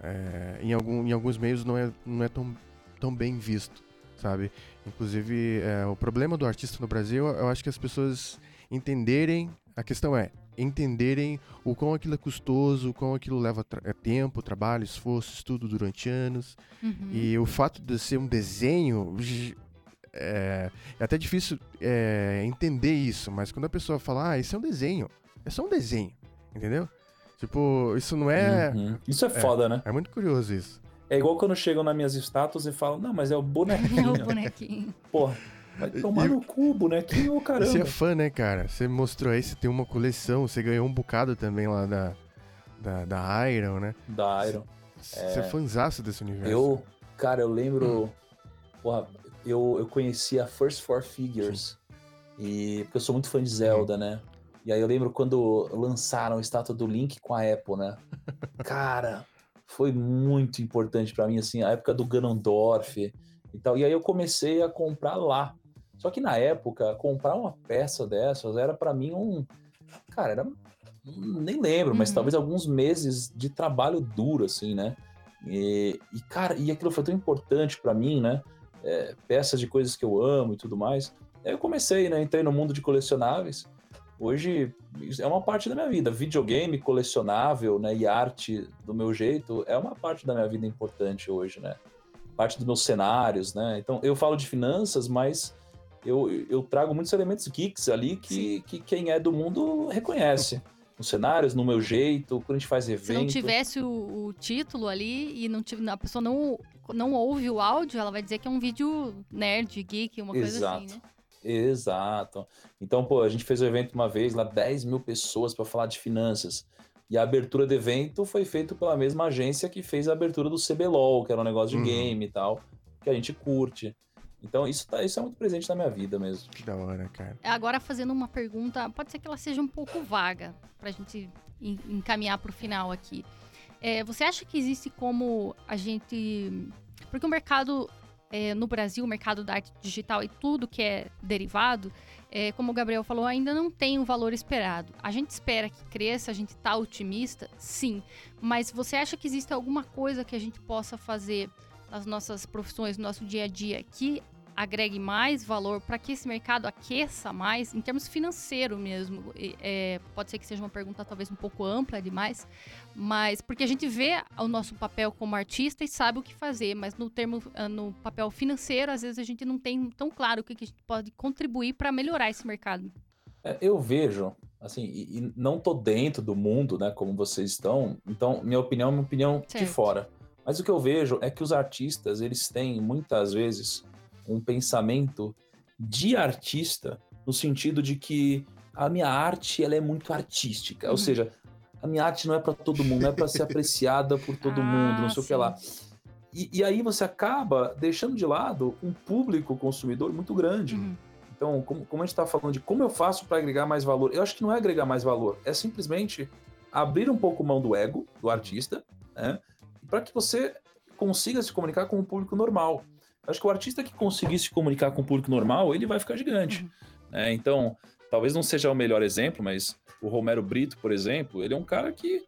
é, em, algum, em alguns meios não é, não é tão, tão bem visto, sabe? Inclusive, é, o problema do artista no Brasil, eu acho que as pessoas entenderem, a questão é, entenderem o quão aquilo é custoso, o quão aquilo leva tra é tempo, trabalho, esforço, estudo durante anos. Uhum. E o fato de ser um desenho é, é até difícil é, entender isso, mas quando a pessoa fala, ah, isso é um desenho, é só um desenho, entendeu? Tipo, isso não é. Uhum. Isso é, é foda, né? É muito curioso isso. É igual quando chegam nas minhas estátuas e falam, não, mas é o bonequinho. é o bonequinho. Porra. Vai tomar e, no cu, bonequinho, caramba. Você é fã, né, cara? Você mostrou aí, você tem uma coleção, você ganhou um bocado também lá da, da, da Iron, né? Da Iron. Você é, é fãzaço desse universo. Eu, cara, eu lembro. Hum. Porra, eu, eu conheci a First Four Figures. Sim. E, porque eu sou muito fã de Zelda, né? E aí eu lembro quando lançaram a estátua do Link com a Apple, né? Cara, foi muito importante para mim, assim, a época do Ganondorf e tal. E aí eu comecei a comprar lá. Só que na época, comprar uma peça dessas era para mim um. Cara, era. Nem lembro, mas uhum. talvez alguns meses de trabalho duro, assim, né? E, e cara, e aquilo foi tão importante para mim, né? É, peças de coisas que eu amo e tudo mais. Aí eu comecei, né? Entrei no mundo de colecionáveis hoje é uma parte da minha vida. Videogame colecionável, né, e arte do meu jeito é uma parte da minha vida importante hoje, né? Parte dos meus cenários, né? Então eu falo de finanças, mas eu, eu trago muitos elementos geeks ali que, que quem é do mundo reconhece. Nos cenários, no meu jeito, quando a gente faz evento. Se não tivesse o, o título ali e não a pessoa não, não ouve o áudio, ela vai dizer que é um vídeo nerd, geek, uma coisa Exato. assim, né? Exato. Então, pô, a gente fez o um evento uma vez, lá 10 mil pessoas para falar de finanças. E a abertura do evento foi feita pela mesma agência que fez a abertura do CBLOL, que era um negócio de uhum. game e tal, que a gente curte. Então isso, tá, isso é muito presente na minha vida mesmo. Que da hora, cara. Agora fazendo uma pergunta, pode ser que ela seja um pouco vaga, pra gente encaminhar pro final aqui. É, você acha que existe como a gente. Porque o mercado é, no Brasil, o mercado da arte digital e tudo que é derivado, é, como o Gabriel falou, ainda não tem o valor esperado. A gente espera que cresça, a gente está otimista, sim. Mas você acha que existe alguma coisa que a gente possa fazer nas nossas profissões, no nosso dia a dia, que agregue mais valor para que esse mercado aqueça mais, em termos financeiro mesmo. É, pode ser que seja uma pergunta talvez um pouco ampla demais, mas porque a gente vê o nosso papel como artista e sabe o que fazer, mas no termo ah, no papel financeiro, às vezes a gente não tem tão claro o que, a gente pode contribuir para melhorar esse mercado. É, eu vejo, assim, e, e, não tô dentro do mundo, né, como vocês estão, então minha opinião é uma opinião certo. de fora. Mas o que eu vejo é que os artistas, eles têm muitas vezes um pensamento de artista, no sentido de que a minha arte ela é muito artística, uhum. ou seja, a minha arte não é para todo mundo, não é para ser apreciada por todo ah, mundo, não sei sim. o que lá. E, e, aí você acaba deixando de lado um público consumidor muito grande. Uhum. Então, como, como, a gente está falando de como eu faço para agregar mais valor, eu acho que não é agregar mais valor, é simplesmente abrir um pouco mão do ego do artista, né, para que você consiga se comunicar com o público normal. Acho que o artista que conseguir se comunicar com o público normal, ele vai ficar gigante. Uhum. Né? Então, talvez não seja o melhor exemplo, mas o Romero Brito, por exemplo, ele é um cara que,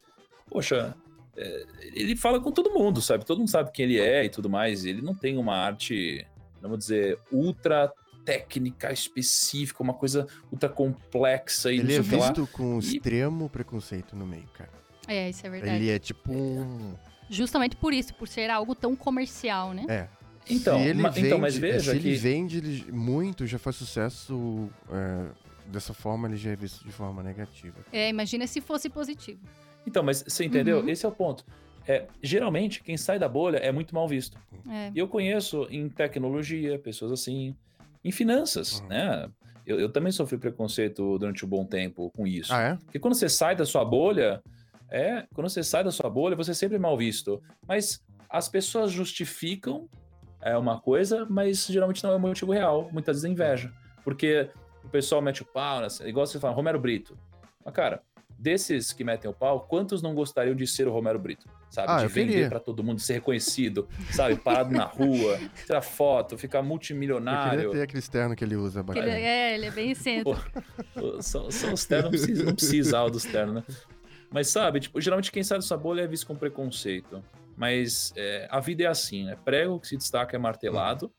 poxa, é, ele fala com todo mundo, sabe? Todo mundo sabe quem ele é e tudo mais. Ele não tem uma arte, vamos dizer, ultra técnica específica, uma coisa ultra complexa. E ele é visto com e... extremo preconceito no meio, cara. É, isso é verdade. Ele é tipo um... Justamente por isso, por ser algo tão comercial, né? É. Então, se ele ma, vende, então mas veja se que... ele vende muito, já faz sucesso é, dessa forma, ele já é visto de forma negativa. É, imagina se fosse positivo. Então, mas você entendeu? Uhum. Esse é o ponto. É, geralmente, quem sai da bolha é muito mal visto. É. Eu conheço em tecnologia pessoas assim, em finanças, uhum. né? Eu, eu, também sofri preconceito durante um bom tempo com isso. Ah, é? Porque quando você sai da sua bolha, é, quando você sai da sua bolha, você é sempre mal visto. Mas as pessoas justificam é uma coisa, mas geralmente não é um motivo real. Muitas vezes é inveja. Porque o pessoal mete o pau, né? igual você fala, Romero Brito. Mas, cara, desses que metem o pau, quantos não gostariam de ser o Romero Brito? Sabe? Ah, de vender para todo mundo, ser reconhecido, sabe? Parado na rua, tirar foto, ficar multimilionário. Eu queria ter aquele externo que ele usa. Ele, é, ele é bem centro. são, são os ternos, não precisa, não precisa dos ternos, né? Mas sabe, tipo, geralmente quem sai dessa bolha é visto com preconceito. Mas é, a vida é assim, né? Prego que se destaca é martelado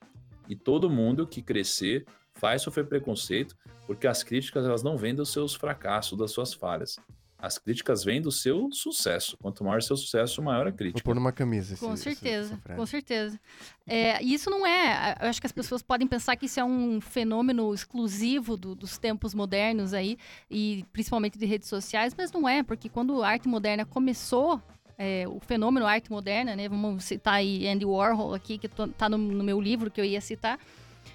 e todo mundo que crescer vai sofrer preconceito, porque as críticas elas não vêm dos seus fracassos, das suas falhas. As críticas vêm do seu sucesso. Quanto maior o seu sucesso, maior a crítica. Vou pôr numa camisa. Com esse, certeza, com certeza. É, isso não é. Eu acho que as pessoas podem pensar que isso é um fenômeno exclusivo do, dos tempos modernos aí, e principalmente de redes sociais, mas não é, porque quando a arte moderna começou é, o fenômeno arte moderna, né? Vamos citar aí Andy Warhol aqui, que está no, no, meu livro que eu ia citar.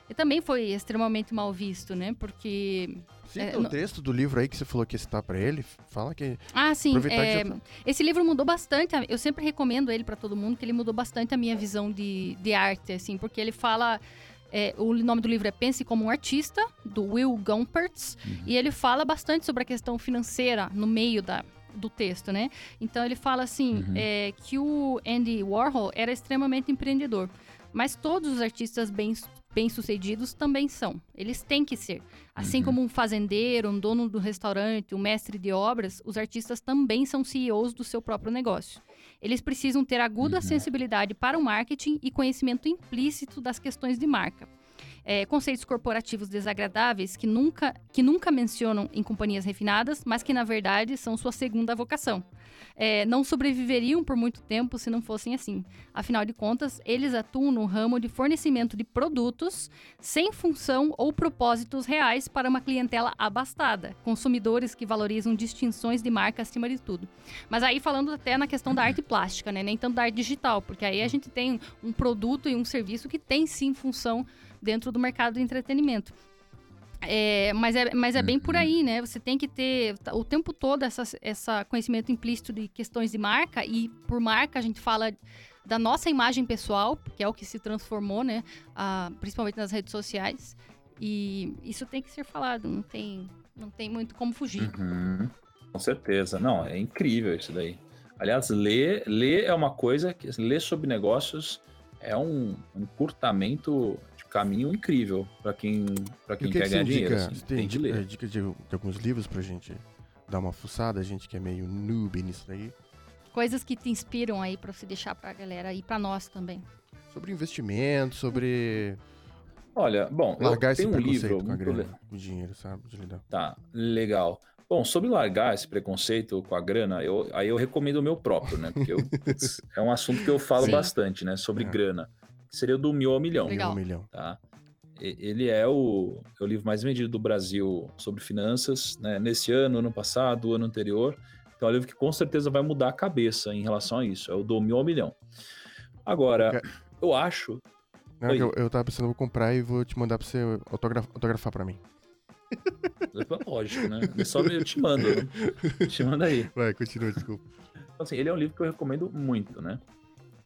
E também foi extremamente mal visto, né? Porque... Cita é, o no... texto do livro aí que você falou que ia citar para ele. Fala que... Ah, sim. É. Esse livro mudou bastante. Eu sempre recomendo ele para todo mundo, que ele mudou bastante a minha visão de, de arte, assim. Porque ele fala... É, o nome do livro é Pense como um Artista, do Will Gompertz, uhum. e ele fala bastante sobre a questão financeira no meio da, do texto, né? Então ele fala assim uhum. é, que o Andy Warhol era extremamente empreendedor, mas todos os artistas bem bem-sucedidos também são. Eles têm que ser. Assim uhum. como um fazendeiro, um dono do restaurante, um mestre de obras, os artistas também são CEOs do seu próprio negócio. Eles precisam ter aguda uhum. sensibilidade para o marketing e conhecimento implícito das questões de marca é, conceitos corporativos desagradáveis que nunca, que nunca mencionam em companhias refinadas, mas que na verdade são sua segunda vocação. É, não sobreviveriam por muito tempo se não fossem assim. Afinal de contas, eles atuam no ramo de fornecimento de produtos sem função ou propósitos reais para uma clientela abastada, consumidores que valorizam distinções de marca acima de tudo. Mas aí falando até na questão da arte plástica, né? nem tanto da arte digital, porque aí a gente tem um produto e um serviço que tem sim função dentro do mercado do entretenimento. É, mas é, mas é bem por aí, né? Você tem que ter o tempo todo essa, essa conhecimento implícito de questões de marca, e por marca a gente fala da nossa imagem pessoal, que é o que se transformou, né? Ah, principalmente nas redes sociais. E isso tem que ser falado, não tem, não tem muito como fugir. Uhum. Com certeza. Não, é incrível isso daí. Aliás, ler, ler é uma coisa que ler sobre negócios é um encurtamento caminho incrível para quem, pra quem que quer que ganhar dinheiro. Assim, tem, tem de ler. é, dica de, de alguns livros pra gente dar uma fuçada, a gente que é meio noob nisso daí. Coisas que te inspiram aí pra você deixar pra galera e pra nós também. Sobre investimento, sobre Olha, bom, largar esse um preconceito livro com grana, le- com o dinheiro, sabe? De lidar. Tá, legal. Bom, sobre largar esse preconceito com a grana, eu, aí eu recomendo o meu próprio, né? Porque eu- é um assunto que eu falo Sim. bastante, né? Sobre É. grana. Seria o do Mil ao Milhão. Legal. Um milhão. tá? Ele é o, é o livro mais vendido do Brasil sobre finanças, né? Nesse ano, ano passado, ano anterior. Então é um livro que com certeza vai mudar a cabeça em relação a isso. É o do mil ao milhão. Agora, eu acho. Não, que eu, eu tava pensando, eu vou comprar e vou te mandar pra você autograf- autografar pra mim. Lógico, né? É só eu te mando, né? Te manda aí. Vai, continua, desculpa. Então, assim, ele é um livro que eu recomendo muito, né?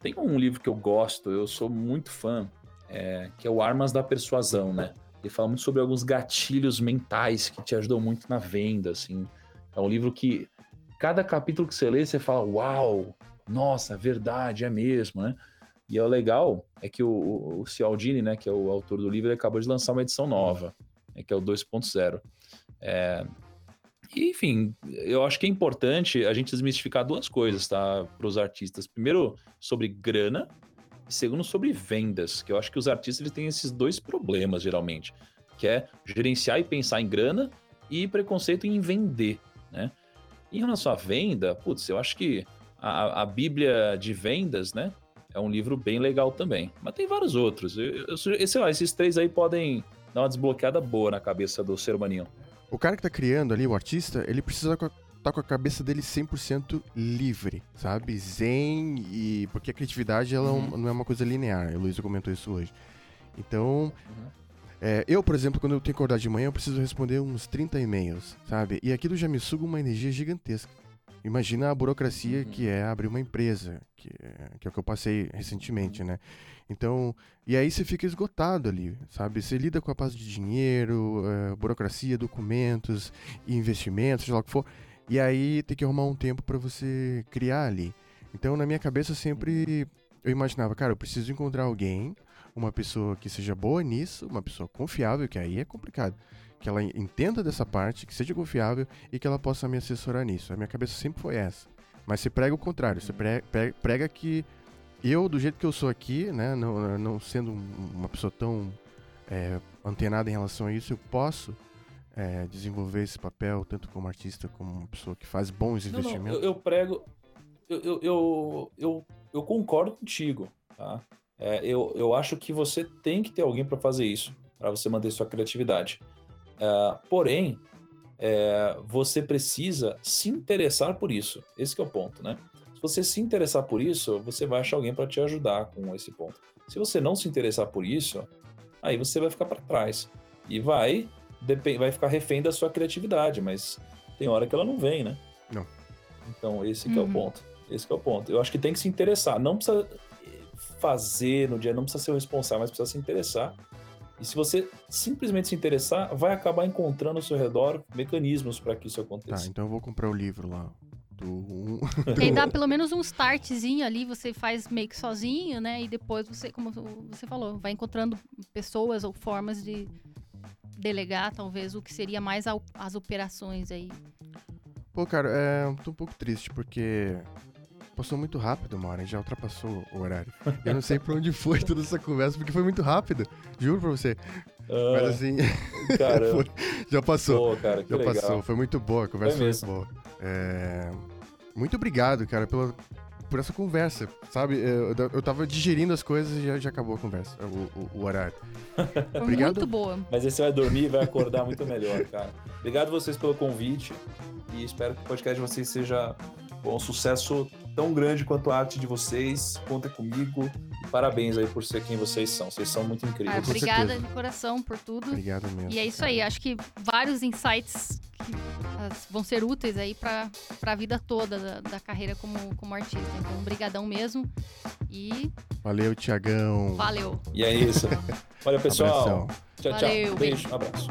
Tem um livro que eu gosto, eu sou muito fã, é, que é o Armas da Persuasão, né? Ele fala muito sobre alguns gatilhos mentais que te ajudam muito na venda, assim. É um livro que cada capítulo que você lê, você fala, uau, nossa, verdade, é mesmo, né? E o legal é que o, o, o Cialdini, né, que é o autor do livro, ele acabou de lançar uma edição nova, né, que é o 2.0. É, e, enfim, eu acho que é importante a gente desmistificar duas coisas, tá, para os artistas. Primeiro, sobre grana, e segundo, sobre vendas, que eu acho que os artistas eles têm esses dois problemas, geralmente, que é gerenciar e pensar em grana e preconceito em vender, né? Em relação à venda, putz, eu acho que a, a Bíblia de vendas, né, é um livro bem legal também. Mas tem vários outros. Eu, eu, sei lá, esses três aí podem dar uma desbloqueada boa na cabeça do ser humaninho. O cara que tá criando ali, o artista, ele precisa estar tá com a cabeça dele 100% livre, sabe? Zen e... Porque a criatividade, ela Uhum. não é uma coisa linear. A Luísa comentou isso hoje. Então, Uhum. é, eu, por exemplo, quando eu tenho que acordar de manhã, eu preciso responder uns 30 e-mails, sabe? E aquilo já me suga uma energia gigantesca. Imagina a burocracia Uhum. que é abrir uma empresa, que é, que é o que eu passei recentemente, né? Então, e aí você fica esgotado ali, sabe? Você lida com a paz de dinheiro, eh, burocracia, documentos, investimentos, seja lá o que for. E aí tem que arrumar um tempo para você criar ali. Então, na minha cabeça, sempre eu imaginava, cara, eu preciso encontrar alguém, uma pessoa que seja boa nisso, uma pessoa confiável, que aí é complicado. Que ela entenda dessa parte, que seja confiável e que ela possa me assessorar nisso. A minha cabeça sempre foi essa. Mas você prega o contrário, você pre- pre- prega que eu, do jeito que eu sou aqui, né, não, não sendo um- uma pessoa tão é, antenada em relação a isso, eu posso é, desenvolver esse papel tanto como artista como uma pessoa que faz bons Não, não, investimentos. eu, eu prego. Eu, eu, eu, eu, eu concordo contigo, tá? É, eu, eu acho que você tem que ter alguém para fazer isso, para você manter sua criatividade. É, porém, é, você precisa se interessar por isso. Esse que é o ponto, né? Se você se interessar por isso, você vai achar alguém para te ajudar com esse ponto. Se você não se interessar por isso, aí você vai ficar para trás e vai vai ficar refém da sua criatividade, mas tem hora que ela não vem, né? Não. Então esse que é o Uhum. ponto. Esse que é o ponto. Eu acho que tem que se interessar. Não precisa fazer no dia, não precisa ser o responsável, mas precisa se interessar. E se você simplesmente se interessar, vai acabar encontrando ao seu redor mecanismos para que isso Tá, aconteça. então eu vou comprar o livro lá. Do um... E dá pelo menos um startzinho ali, você faz meio que sozinho, né? E depois você, como você falou, vai encontrando pessoas ou formas de delegar, talvez, o que seria mais as operações aí. Pô, cara, é, tô um pouco triste porque passou muito rápido uma hora, já ultrapassou o horário. Eu não sei pra onde foi toda essa conversa, porque foi muito rápido. Juro pra você. Mas Ah, assim, caramba. já passou. Pô, cara, que Já legal. passou, foi muito boa, a conversa Foi foi, muito boa. É, Muito obrigado, cara, pela... por essa conversa, sabe? Eu, eu tava digerindo as coisas e já, já acabou a conversa, o, o- o horário. Obrigado. muito boa. Mas aí você vai dormir e vai acordar muito melhor, cara. Obrigado vocês pelo convite e espero que o podcast de vocês seja um sucesso tão grande quanto a arte de vocês. Contem comigo parabéns aí por ser quem vocês são. Vocês são muito Ah, incríveis. com obrigada de coração por tudo. Obrigado mesmo. E é isso aí, acho que vários insights que vão ser úteis aí para a vida toda da, da carreira como, como artista. Então, brigadão mesmo. E. Valeu, Tiagão. Valeu. E é isso. Valeu, pessoal. Abração. Tchau, tchau. Valeu, Beijo, abraço.